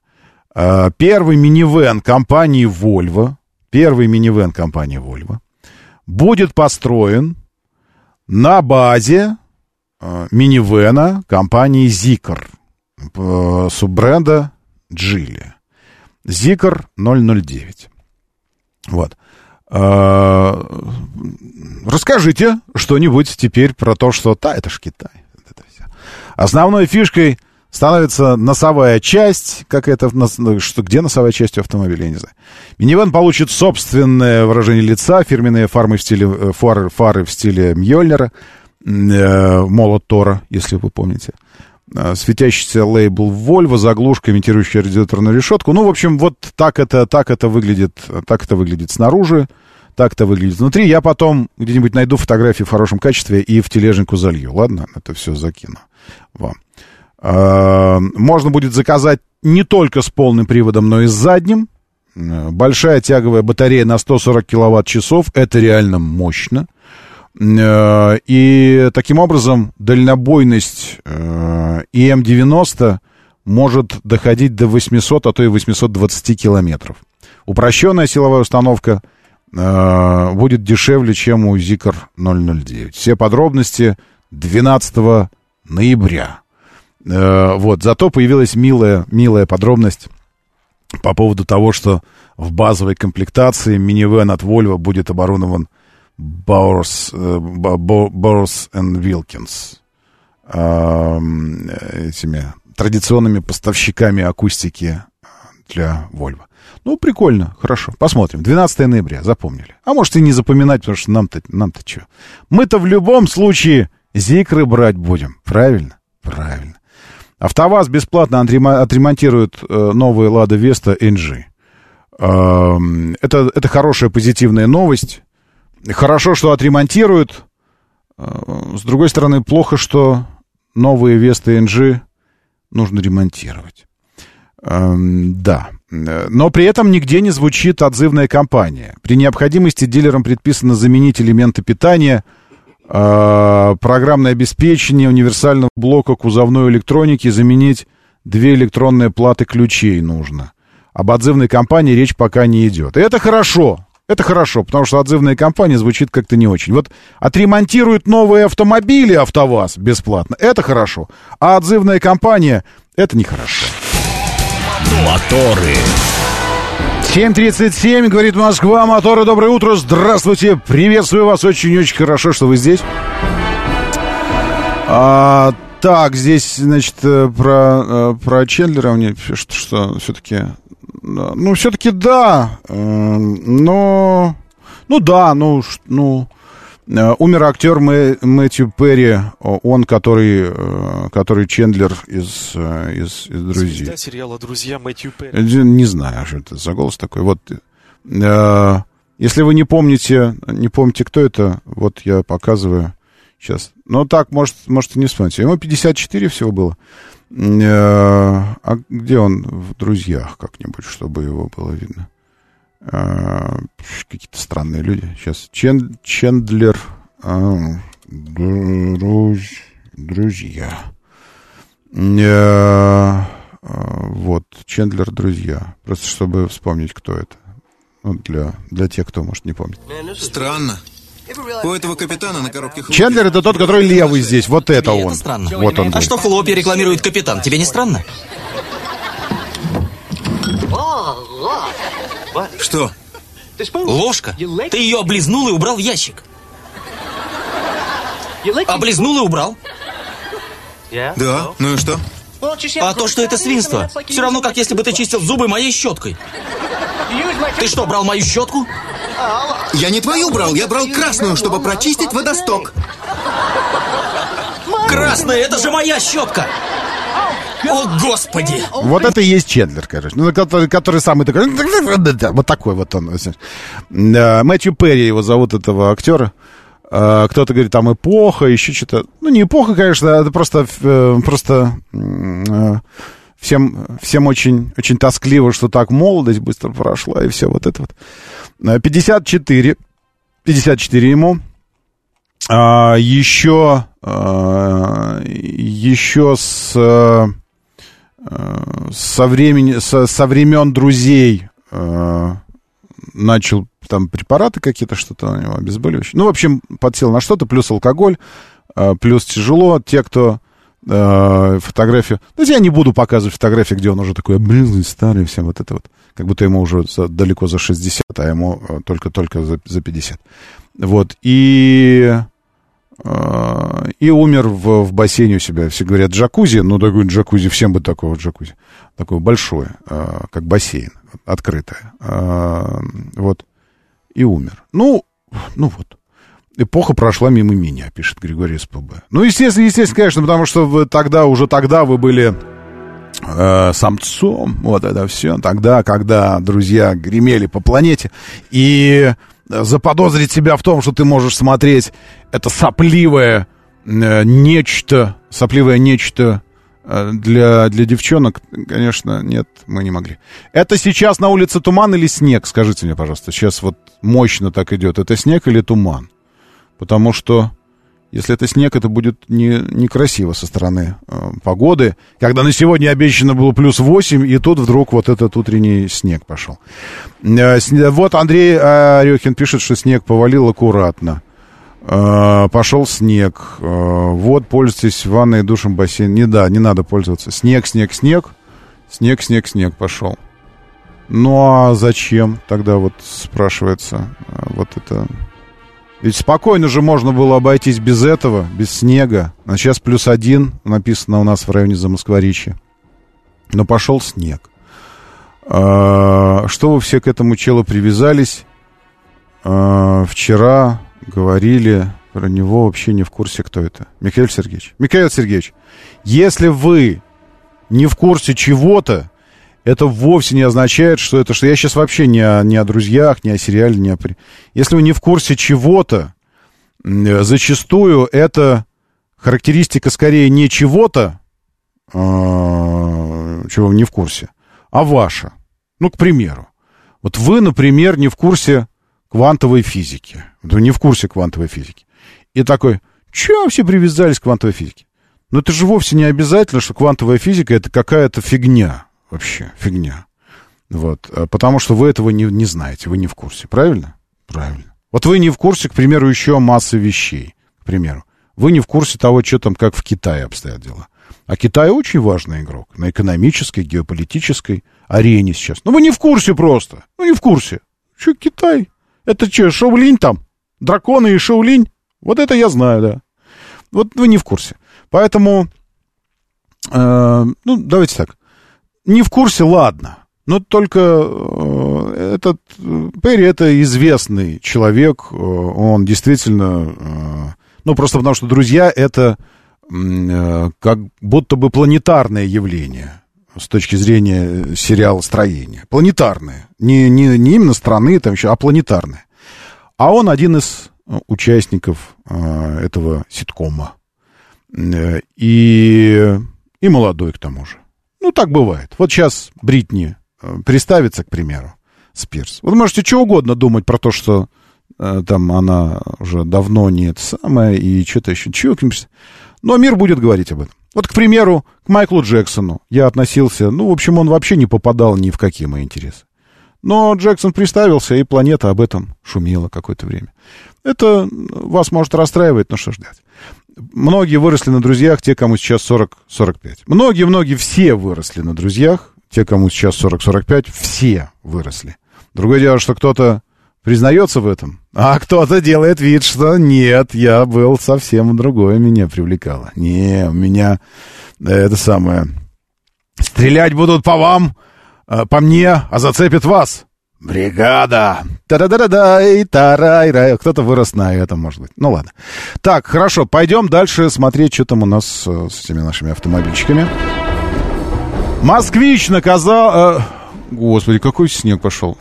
А, первый минивэн компании Volvo, первый минивэн компании Volvo будет построен на базе минивэна компании Zikr, э, суббренда Geely. Zikr 009. Вот. Э, Расскажите что-нибудь теперь про то, что... Да, это ж Китай. Основной фишкой становится носовая часть, как это, ну, что, где носовая часть у автомобиля, я не знаю. Минивэн получит собственное выражение лица, фирменные фармы в стиле, э, фары, фары в стиле Мьёльнира, м, э, молот Тора, если вы помните. Э, Светящийся лейбл Volvo, заглушка, имитирующая радиаторную решетку. Ну, в общем, вот так это, так это выглядит, так это выглядит снаружи, так это выглядит внутри. Я потом где-нибудь найду фотографии в хорошем качестве и в тележнику залью. Ладно? Это все закину вам. Э, Можно будет заказать не только с полным приводом, но и с задним. Э, Большая тяговая батарея на 140 киловатт-часов. Это реально мощно. Э, И таким образом дальнобойность э, ИМ-90 может доходить до 800, а то и 820 километров. Упрощенная силовая установка э, будет дешевле, чем у Zikr 009. Все подробности 12 ноября. Вот, зато появилась милая, милая подробность по поводу того, что в базовой комплектации минивэн от Volvo будет оборудован Bo- Bowers and Wilkins эм, этими традиционными поставщиками акустики для Volvo. Ну, прикольно, хорошо. Посмотрим. 12 ноября, запомнили. А может и не запоминать, потому что нам-то, нам-то что? Мы-то в любом случае зикры брать будем. Правильно? Правильно. АвтоВАЗ бесплатно отремонтирует э, новые Лада Веста NG. Эм, это, это хорошая позитивная новость. Хорошо, что отремонтируют. Э, С другой стороны, плохо, что новые Весты NG нужно ремонтировать. Эм, да. Но при этом нигде не звучит отзывная кампания. При необходимости дилерам предписано заменить элементы питания, э, программное обеспечение универсального блока кузовной электроники, заменить две электронные платы ключей нужно. Об отзывной кампании речь пока не идет. И это хорошо. Это хорошо, потому что отзывная кампания звучит как-то не очень. Вот отремонтируют новые автомобили АвтоВАЗ бесплатно. Это хорошо. А отзывная кампания — это нехорошо. Моторы. 7.37, говорит Москва, моторы, доброе утро, здравствуйте, приветствую вас, очень-очень хорошо, что вы здесь. А, так, здесь, значит, э, про, э, про Чендлера мне пишут, что все-таки, ну, все-таки да, э, но, ну да, ну, ну, умер актер Мэ- Мэтью Перри, он, который, который Чендлер из, из, из «Друзей». Звезда сериала «Друзья» Мэтью Перри. Не знаю, что это за голос такой. Вот, э, если вы не помните, не помните, кто это, вот я показываю сейчас. Ну, так, может, может и не вспомните. Ему 54 всего было. Э, а где он в «Друзьях» как-нибудь, чтобы его было видно? Э, какие-то странные люди. Сейчас. Чен, Чендлер. а, друз- друзья. Э, а, Вот, Чендлер друзья. Просто чтобы вспомнить, кто это. Ну, для, для тех, кто, может, не помнит. Странно. У этого капитана на коробке хлопьев- Чендлер это тот, который левый здесь. Вот это Тебе он. это странно. Вот он. А что хлопья рекламирует капитан? Тебе не странно? Что? Ложка. Ты ее облизнул и убрал в ящик. Облизнул и убрал. Да, ну и что? А то, что это свинство. Все равно, как если бы ты чистил зубы моей щеткой. Ты что, брал мою щетку? Я не твою брал, я брал красную, чтобы прочистить водосток. Красная, это же моя щетка! О, господи! Вот это и есть Чендлер, короче. Ну, который, который самый такой... Вот такой вот он. Мэтью Перри его зовут, этого актера. А, Кто-то говорит, там эпоха, еще что-то. Ну, не эпоха, конечно, это просто, э, просто э, всем, всем очень, очень тоскливо, что так молодость быстро прошла, и все вот это вот. Э, 54. 54 ему. А, еще, а, еще с, э, со, времени, со, со времен друзей э, начал там препараты какие-то, что-то у него обезболивающее. Ну, в общем, подсел на что-то, плюс алкоголь, э, плюс тяжело. Те, кто э, фотографию... Ну, я не буду показывать фотографии, где он уже такой облизанный, старый, всем вот это вот. Как будто ему уже за- далеко за 60, а ему э, только-только за, за 50. Вот, и... э, И умер в, в бассейне у себя. Все говорят джакузи, ну такой джакузи, всем бы такого джакузи. Такое большое, э, как бассейн, открытое. Вот. И умер. Ну, ну вот. Эпоха прошла мимо меня, пишет Григорий СПБ. Ну, естественно, естественно, конечно, потому что вы тогда, уже тогда вы были э, самцом, вот это все. Тогда, когда друзья гремели по планете, и э, заподозрить себя в том, что ты можешь смотреть это сопливое э, нечто, сопливое нечто э, для, для девчонок, конечно, нет, мы не могли. Это сейчас на улице туман или снег? Скажите мне, пожалуйста, сейчас вот мощно так идет. Это снег или туман? Потому что если это снег, это будет не, некрасиво со стороны э, погоды. Когда на сегодня обещано было плюс 8, и тут вдруг вот этот утренний снег пошел. Э, сне- вот Андрей Орехин пишет, что снег повалил аккуратно. Э, пошел снег. Э, вот, пользуйтесь ванной, душем, бассейн. Не, да, не надо пользоваться. Снег, снег, снег. Снег, снег, снег пошел. Ну а зачем тогда вот спрашивается а, вот это... Ведь спокойно же можно было обойтись без этого, без снега. А сейчас плюс один написано у нас в районе Замоскворечья. Но пошел снег. А, что вы все к этому челу привязались? А, вчера говорили про него, вообще не в курсе, кто это. Михаил Сергеевич. Михаил Сергеевич, если вы не в курсе чего-то, это вовсе не означает, что это... Что я сейчас вообще не о, не о друзьях, не о сериале, не о... Если вы не в курсе чего-то, м, зачастую это характеристика скорее не чего-то, а, чего вы не в курсе, а ваша. Ну, к примеру. Вот вы, например, не в курсе квантовой физики. Вы не в курсе квантовой физики. И такой, чё все привязались к квантовой физике? Но это же вовсе не обязательно, что квантовая физика это какая-то фигня. Вообще, фигня. Вот. А Потому что вы этого не, не знаете, вы не в курсе. Правильно? Правильно. Вот вы не в курсе, к примеру, еще массы вещей. К примеру. Вы не в курсе того, что там, как в Китае обстоят дела. А Китай очень важный игрок на экономической, геополитической арене сейчас. Ну, вы не в курсе просто. Ну, не в курсе. Че Китай? Это что, Шаулинь там? Драконы и Шаулинь? Вот это я знаю, да. Вот вы не в курсе. Поэтому, э, ну, давайте так. Не в курсе, ладно. Но только э, этот э, Перри это известный человек. э, Он действительно, ну, просто потому что друзья это как будто бы планетарное явление с точки зрения сериала строения. Планетарное. Не, не, не именно страны, там еще, а планетарное. А он один из участников этого ситкома. И, и молодой к тому же. Ну, так бывает. Вот сейчас Бритни э, приставится, к примеру, Спирс. Вы можете что угодно думать про то, что э, там она уже давно не это самое, и что-то еще. Чего Но мир будет говорить об этом. Вот, к примеру, к Майклу Джексону я относился, ну, в общем, он вообще не попадал ни в какие мои интересы. Но Джексон приставился, и планета об этом шумела какое-то время. Это вас может расстраивать, но что ж делать. Многие выросли на друзьях, те, кому сейчас 40-45. Многие-многие все выросли на друзьях, те, кому сейчас 40-45, все выросли. Другое дело, что кто-то признается в этом, а кто-то делает вид, что нет, я был совсем другое, меня привлекало. Не, у меня э, это самое... Стрелять будут по вам, по мне, а зацепит вас. Бригада. Та-да-да-да, и тарай рай. Кто-то вырос на этом, может быть. Ну ладно. Так, хорошо, пойдем дальше смотреть, что там у нас э, с этими нашими автомобильчиками. Москвич наказал... э, Господи, какой снег пошел.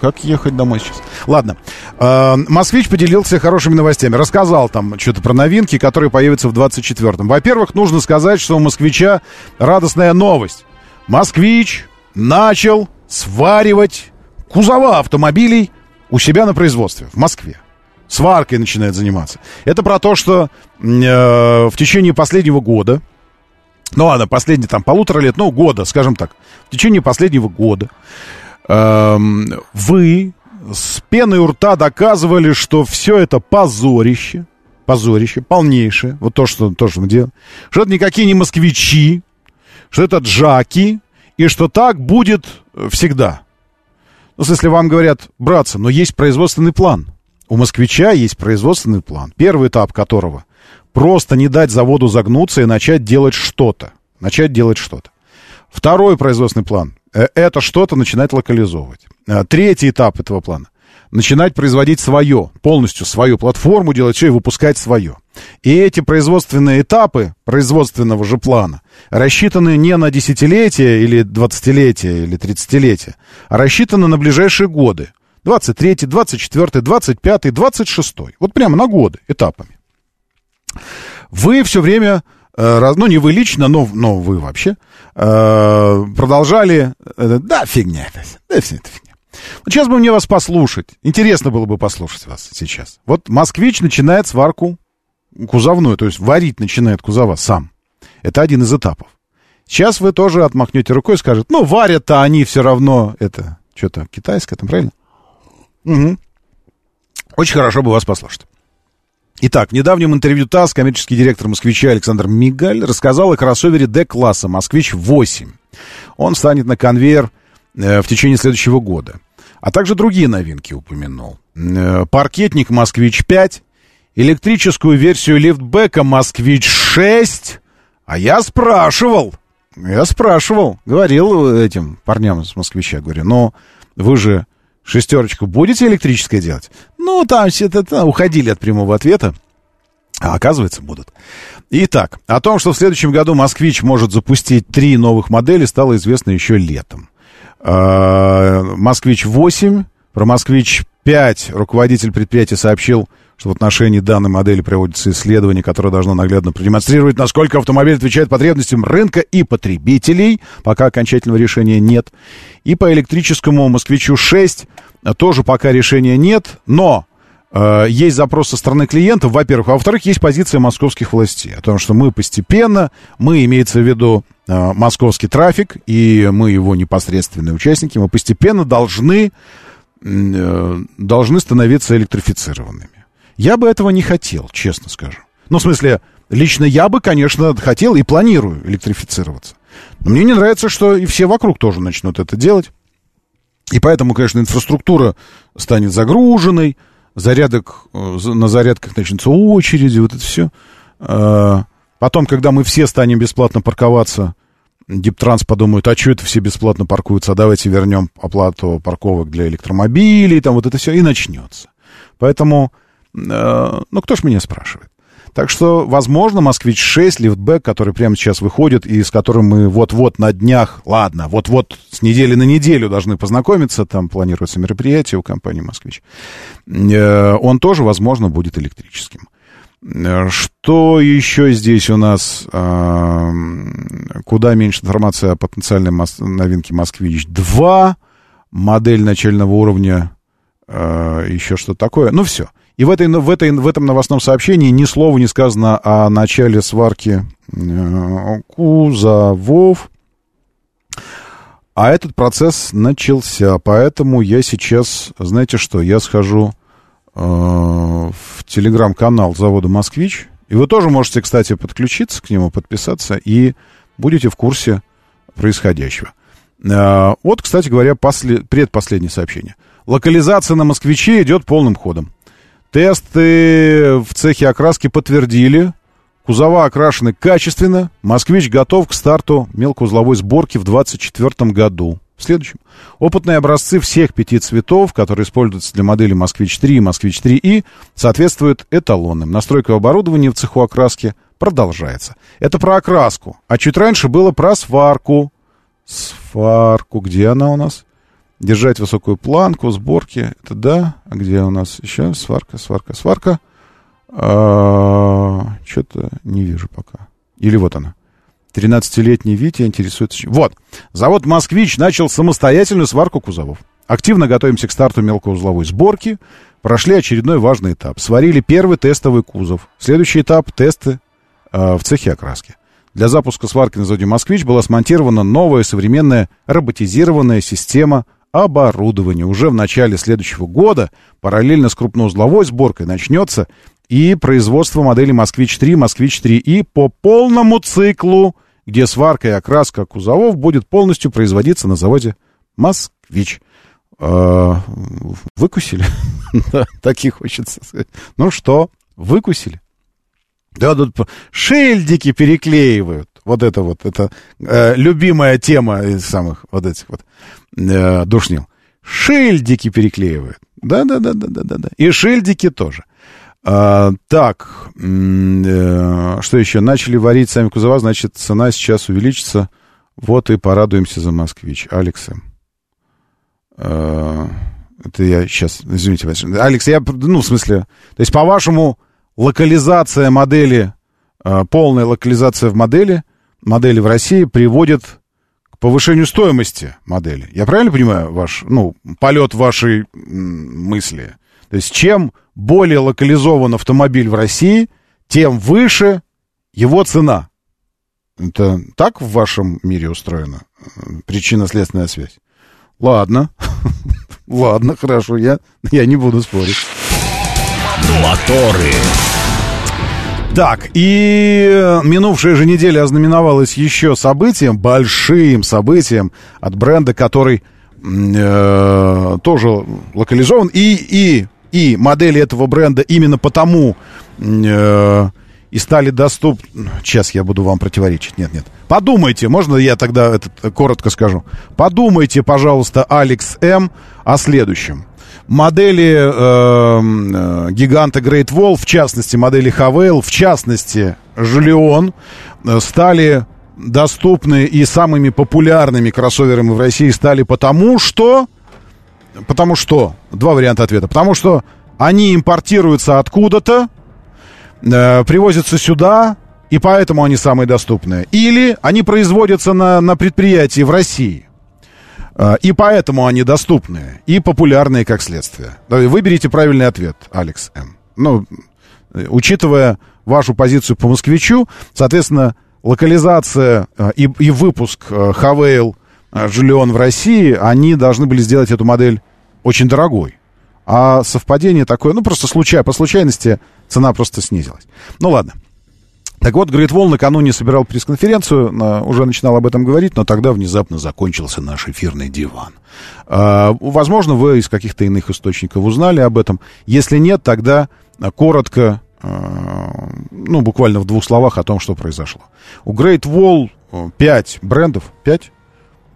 Как ехать домой сейчас? Ладно. Э, Москвич поделился хорошими новостями. Рассказал там что-то про новинки, которые появятся в 24-м. Во-первых, нужно сказать, что у москвича радостная новость. Москвич начал сваривать кузова автомобилей у себя на производстве в Москве. Сваркой начинает заниматься. Это про то, что э, в течение последнего года, ну ладно, последние там полутора лет, ну года, скажем так, в течение последнего года эм, вы с пеной у рта доказывали, что все это позорище, позорище, полнейшее, вот то, что, то, что мы делаем, что это никакие не москвичи, что это джаки, и что так будет всегда. Ну, смысле, вам говорят, братцы, но есть производственный план. У москвича есть производственный план, первый этап которого просто не дать заводу загнуться и начать делать что-то. Начать делать что-то. Второй производственный план э, – это что-то начинать локализовывать. Э, Третий этап этого плана – начинать производить свое, полностью свою платформу, делать все и выпускать свое. И эти производственные этапы производственного же плана рассчитаны не на десятилетия или двадцатилетия или тридцатилетия, а рассчитаны на ближайшие годы. 23, 24, 25, 26. Вот прямо на годы этапами. Вы все время, э, ну не вы лично, но, но вы вообще, э, продолжали, э, да, фигня это, да, все это фигня. Вот сейчас бы мне вас послушать, интересно было бы послушать вас сейчас. Вот москвич начинает сварку кузовную, то есть варить начинает кузова сам. Это один из этапов. Сейчас вы тоже отмахнете рукой и скажете, ну, варят-то они все равно, это что-то китайское, там правильно? Мгм. Очень хорошо бы вас послушать. Итак, в недавнем интервью ТАСС коммерческий директор «Москвича» Александр Мигаль рассказал о кроссовере D-класса «Москвич-8». Он станет на конвейер э, в течение следующего года. А также другие новинки упомянул. Э, паркетник «Москвич-5», электрическую версию лифтбека «Москвич-6». А я спрашивал, я спрашивал, говорил этим парням с «Москвича», говорю, ну, вы же шестерочку будете электрическое делать? Ну, там все это, уходили от прямого ответа. А оказывается, будут. Итак, о том, что в следующем году «Москвич» может запустить три новых модели, стало известно еще летом. А, «Москвич-8», про «Москвич-5» руководитель предприятия сообщил, что в отношении данной модели проводится исследование, которое должно наглядно продемонстрировать, насколько автомобиль отвечает потребностям рынка и потребителей. Пока окончательного решения нет. И по электрическому «Москвичу-6» тоже пока решения нет, но э, есть запрос со стороны клиентов, во-первых. А во-вторых, есть позиция московских властей о том, что мы постепенно, мы, имеется в виду э, московский трафик, и мы его непосредственные участники, мы постепенно должны, э, должны становиться электрифицированными. Я бы этого не хотел, честно скажу. Ну, в смысле, лично я бы, конечно, хотел и планирую электрифицироваться. Но мне не нравится, что и все вокруг тоже начнут это делать. И поэтому, конечно, инфраструктура станет загруженной, зарядок, э, на зарядках начнется очереди, вот это все. А, потом, когда мы все станем бесплатно парковаться, Диптранс подумают, а что это все бесплатно паркуются, а давайте вернем оплату парковок для электромобилей, там вот это все, и начнется. Поэтому Э, ну, кто ж меня спрашивает? Так что, возможно, «Москвич-6», лифтбэк, который прямо сейчас выходит, и с которым мы вот-вот на днях, ладно, вот-вот с недели на неделю должны познакомиться, там планируется мероприятие у компании «Москвич», э, он тоже, возможно, будет электрическим. Э, что еще здесь у нас? Куда меньше информации о потенциальной новинке «Москвич-2», модель начального уровня, еще что-то такое. Ну, все. И в, этой, в, этой, в этом новостном сообщении ни слова не сказано о начале сварки э, кузовов. А этот процесс начался, поэтому я сейчас, знаете что, я схожу э, в телеграм-канал завода «Москвич», и вы тоже можете, кстати, подключиться к нему, подписаться, и будете в курсе происходящего. Э, вот, кстати говоря, послед, предпоследнее сообщение. Локализация на «Москвиче» идет полным ходом. Тесты в цехе окраски подтвердили. Кузова окрашены качественно. «Москвич» готов к старту мелкоузловой сборки в 2024 году. В следующем. Опытные образцы всех пяти цветов, которые используются для модели «Москвич-3» и «Москвич-3И», соответствуют эталонным. Настройка оборудования в цеху окраски продолжается. Это про окраску. А чуть раньше было про сварку. Сварку. Где она у нас? Держать высокую планку, сборки, это да. А где у нас еще? Сварка, сварка, сварка. А, Что-то не вижу пока. Или вот она. 13-летний Витя интересуется... Вот. Завод «Москвич» начал самостоятельную сварку кузовов. Активно готовимся к старту мелкоузловой сборки. Прошли очередной важный этап. Сварили первый тестовый кузов. Следующий этап — тесты э, в цехе окраски. Для запуска сварки на заводе «Москвич» была смонтирована новая современная роботизированная система оборудования. Уже в начале следующего года, параллельно с крупноузловой сборкой, начнется и производство модели «Москвич-3», «Москвич-3И» по полному циклу, где сварка и окраска кузовов будет полностью производиться на заводе «Москвич». А, выкусили? таких хочется сказать. Ну что, выкусили? Да, тут шильдики переклеивают. Вот это вот, это э, любимая тема из самых вот этих вот э, душнил. Шильдики переклеивают. Да-да-да-да-да-да. И шильдики тоже. А, так, э, что еще? Начали варить сами кузова, значит, цена сейчас увеличится. Вот и порадуемся за москвич. Алекс э, это я сейчас, извините, Алекс, я, ну, в смысле, то есть, по-вашему, локализация модели, э, полная локализация в модели, модели в России приводит к повышению стоимости модели. Я правильно понимаю ваш, ну, полет вашей мысли? То есть чем более локализован автомобиль в России, тем выше его цена. Это так в вашем мире устроено? Причинно-следственная связь. Ладно. Ладно, хорошо, я, я не буду спорить. Моторы. Так, и минувшая же неделя ознаменовалась еще событием, большим событием от бренда, который э, тоже локализован. И, и, и модели этого бренда именно потому э, и стали доступны... Сейчас я буду вам противоречить. Нет, нет. Подумайте, можно я тогда это коротко скажу? Подумайте, пожалуйста, Алекс М. о следующем. Модели э, э, гиганта Great Wall, в частности, модели Хавейл, в частности, Жулион, э, стали доступны и самыми популярными кроссоверами в России стали потому, что... Потому что... Два варианта ответа. Потому что они импортируются откуда-то, э, привозятся сюда, и поэтому они самые доступные. Или они производятся на, на предприятии в России. Э, И поэтому они доступные и популярные как следствие. Выберите правильный ответ, Алекс М. Ну, э, учитывая вашу позицию по москвичу, соответственно, локализация э, и, и выпуск э, Хавейл Жулион в России, они должны были сделать эту модель очень дорогой. А совпадение такое, ну, просто случай, по случайности цена просто снизилась. Ну, ладно. Так вот, Great Wall накануне собирал пресс-конференцию, уже начинал об этом говорить, но тогда внезапно закончился наш эфирный диван. А, возможно, вы из каких-то иных источников узнали об этом. Если нет, тогда а, коротко, а, ну, буквально в двух словах о том, что произошло. У Great Wall 5 брендов, 5?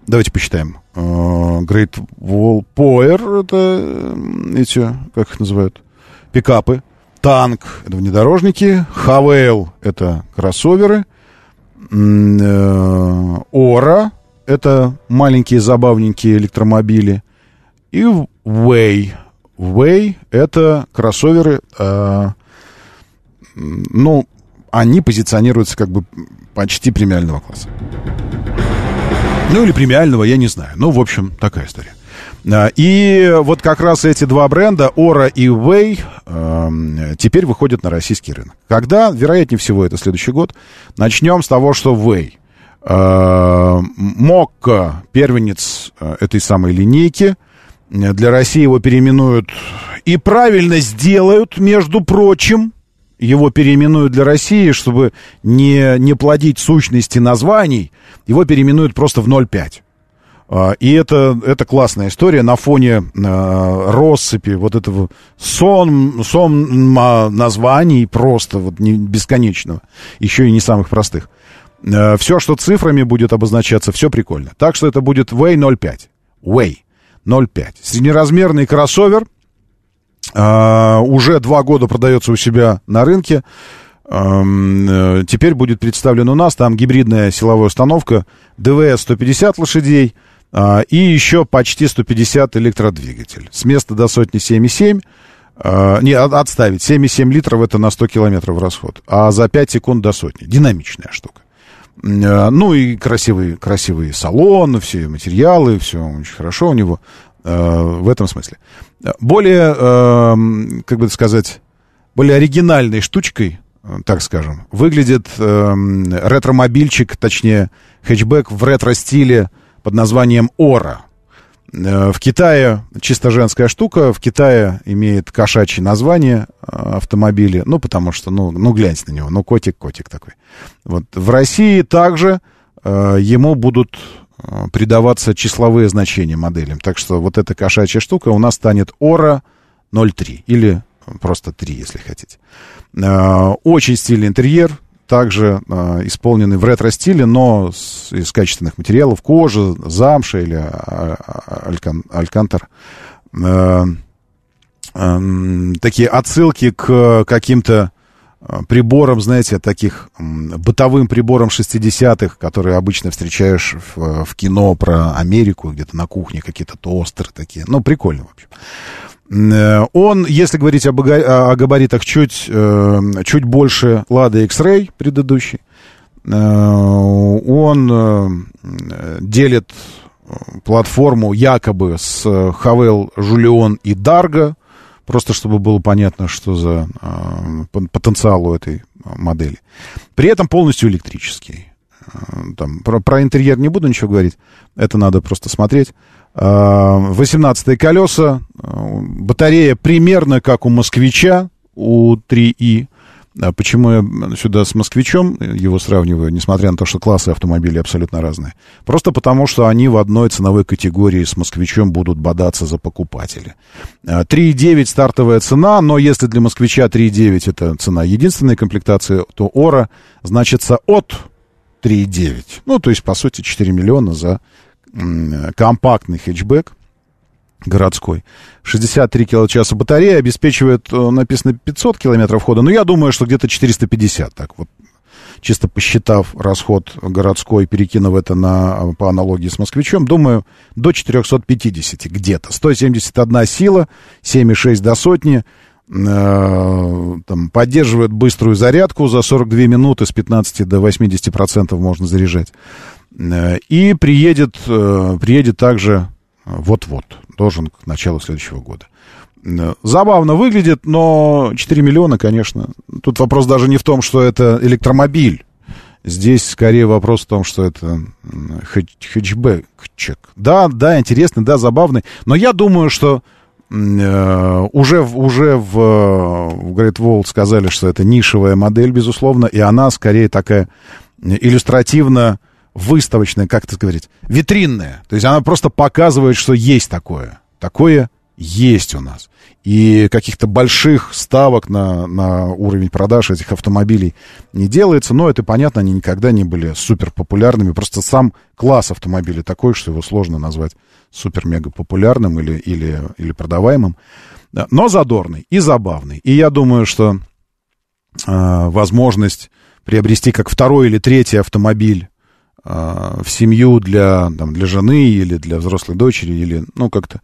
Давайте посчитаем. Great Wall Power, это э, эти, как их называют, пикапы. Танк — это внедорожники. Хавейл — это кроссоверы. Э, Ора — это маленькие забавненькие электромобили. И Way. Way — это кроссоверы, э, ну, они позиционируются как бы почти премиального класса. Ну, или премиального, я не знаю. Ну, в общем, такая история. А, И вот как раз эти два бренда, Ора и Way, эм, теперь выходят на российский рынок. Когда? Вероятнее всего, это следующий год. Начнем с того, что Way. Э, Мокко, первенец э, этой самой линейки. Э, Для России его переименуют и правильно сделают, между прочим. Его переименуют для России, чтобы не, не плодить сущности названий. Его переименуют просто в 0,5. А, И это, это классная история на фоне э, россыпи вот этого сон, сон названий просто вот не, бесконечного, еще и не самых простых. все, что цифрами будет обозначаться, все прикольно. Так что это будет Way 0.5. Way 0.5. Среднеразмерный кроссовер а, уже два года продается у себя на рынке. Э, Теперь будет представлен у нас. Там гибридная силовая установка ДВС 150 лошадей а, и еще почти 150 электродвигатель. С места до сотни 7,7. а, Не, от- отставить. 7,7 литров это на 100 километров расход. А за 5 секунд до сотни. Динамичная штука. Э, Ну и красивый, красивый салон, все материалы, все очень хорошо у него в этом смысле. Более, как бы сказать, более оригинальной штучкой, так скажем, выглядит ретромобильчик, точнее, хэтчбэк в ретро-стиле под названием «Ора». Э, В Китае чисто женская штука, в Китае имеет кошачье название э, автомобиля, ну, потому что, ну, ну гляньте на него, ну, котик-котик такой. Вот. В России также э, ему будут э, придаваться числовые значения моделям. Так что вот эта кошачья штука у нас станет Ора 03 или просто 3, если хотите. Э, Очень стильный интерьер, также э, исполненный в ретро-стиле, но с- из качественных материалов, кожа, замша или а, а, алькан- алькантар. Э, эм, Такие отсылки к каким-то э, приборам, знаете, таких бытовым приборам 60-х, которые обычно встречаешь в, в кино про Америку, где-то на кухне какие-то тостеры такие. Ну, прикольно, в общем. Э, Он, если говорить ага- о габаритах, чуть, э, чуть больше Lada X-Ray предыдущий. Э, Он делит платформу якобы с Хавел, Жулион и Дарго, просто чтобы было понятно, что за потенциал у этой модели. При этом полностью электрический. Там, про, про интерьер не буду ничего говорить, это надо просто смотреть. 18 колеса, батарея примерно как у москвича, у 3И. А Почему я сюда с москвичом его сравниваю, несмотря на то, что классы автомобилей абсолютно разные? Просто потому, что они в одной ценовой категории с москвичом будут бодаться за покупателя. 3,9 стартовая цена, но если для москвича 3,9 это цена единственной комплектации, то Ора значится от 3,9. Ну, то есть, по сути, 4 миллиона за компактный хэтчбэк городской. 63 киловатт-часа батарея обеспечивает, э, написано 500 километров хода, но я думаю, что где-то 450, так вот, чисто посчитав расход городской, перекинув это на, по аналогии с москвичом, думаю, до 450 где-то. 171 сила, 7,6 до сотни, э, там, поддерживает быструю зарядку за 42 минуты с 15 до 80 процентов можно заряжать. Э, И приедет, э, приедет также вот-вот, должен к началу следующего года. Э, Забавно выглядит, но 4 миллиона, конечно. Тут вопрос даже не в том, что это электромобиль. Здесь скорее вопрос в том, что это м, хэтч- хэтчбэкчик. Да, да, интересный, да, забавный. Но я думаю, что э, уже, уже в, э, в Great Wall сказали, что это нишевая модель, безусловно, и она скорее такая иллюстративно выставочная, как это говорить, витринная. То есть она просто показывает, что есть такое. Такое есть у нас. И каких-то больших ставок на, на уровень продаж этих автомобилей не делается. Но это понятно, они никогда не были супер популярными. Просто сам класс автомобилей такой, что его сложно назвать супер-мега популярным или, или, или продаваемым. Да, Но задорный и забавный. И я думаю, что э, возможность приобрести как второй или третий автомобиль в семью для, там, для жены или для взрослой дочери, или, ну, как-то,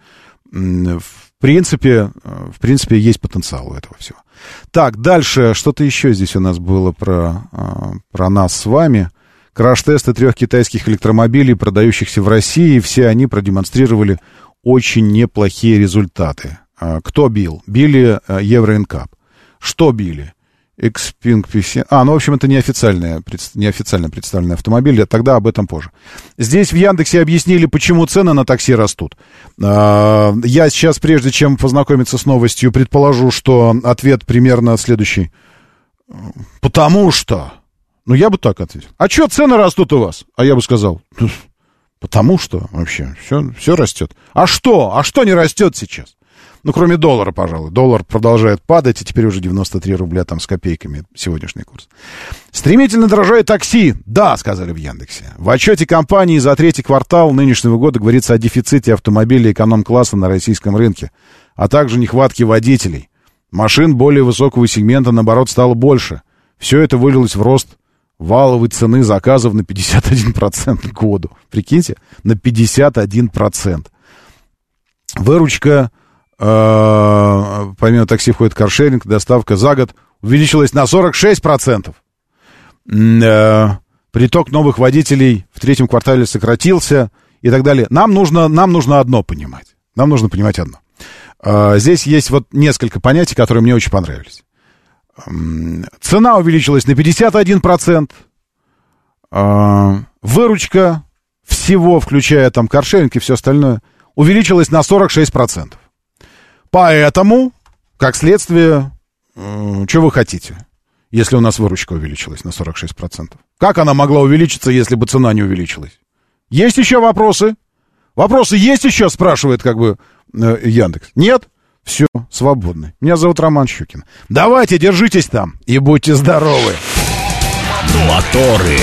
в принципе, э, в принципе, есть потенциал у этого всего. Так, дальше, что-то еще здесь у нас было про, э, про нас с вами. Краш-тесты трех китайских электромобилей, продающихся в России, все они продемонстрировали очень неплохие результаты. А, Кто бил? Били Евроинкап. Что били? Xpeng PC. А, ну, в общем, это неофициальная, неофициально представленный автомобиль, а тогда об этом позже. Здесь в Яндексе объяснили, почему цены на такси растут. А, Я сейчас, прежде чем познакомиться с новостью, предположу, что ответ примерно следующий. Потому что... Ну, я бы так ответил. А что цены растут у вас? А я бы сказал, «Ну, потому что вообще все, все растет. А что? А что не растет сейчас? Ну, кроме доллара, пожалуй. Доллар продолжает падать, и теперь уже 93 рубля там с копейками сегодняшний курс. Стремительно дорожает такси. Да, сказали в Яндексе. В отчете компании за третий квартал нынешнего года говорится о дефиците автомобилей эконом-класса на российском рынке, а также нехватке водителей. Машин более высокого сегмента, наоборот, стало больше. Все это вылилось в рост валовой цены заказов на 51% к году. Прикиньте, на 51%. Выручка, помимо такси входит каршеринг, доставка за год увеличилась на 46%. М, э, приток новых водителей в третьем квартале сократился и так далее. Нам нужно, нам нужно одно понимать. Нам нужно понимать одно. Э, здесь есть вот несколько понятий, которые мне очень понравились. Цена увеличилась на 51%. Э, Выручка всего, включая там каршеринг и все остальное, увеличилась на 46%. Поэтому, как следствие, что вы хотите, если у нас выручка увеличилась на 46%? Как она могла увеличиться, если бы цена не увеличилась? Есть еще вопросы? Вопросы есть еще, спрашивает как бы э, Яндекс. Нет? Все, свободны. Меня зовут Роман Щукин. Давайте, держитесь там и будьте здоровы. Моторы.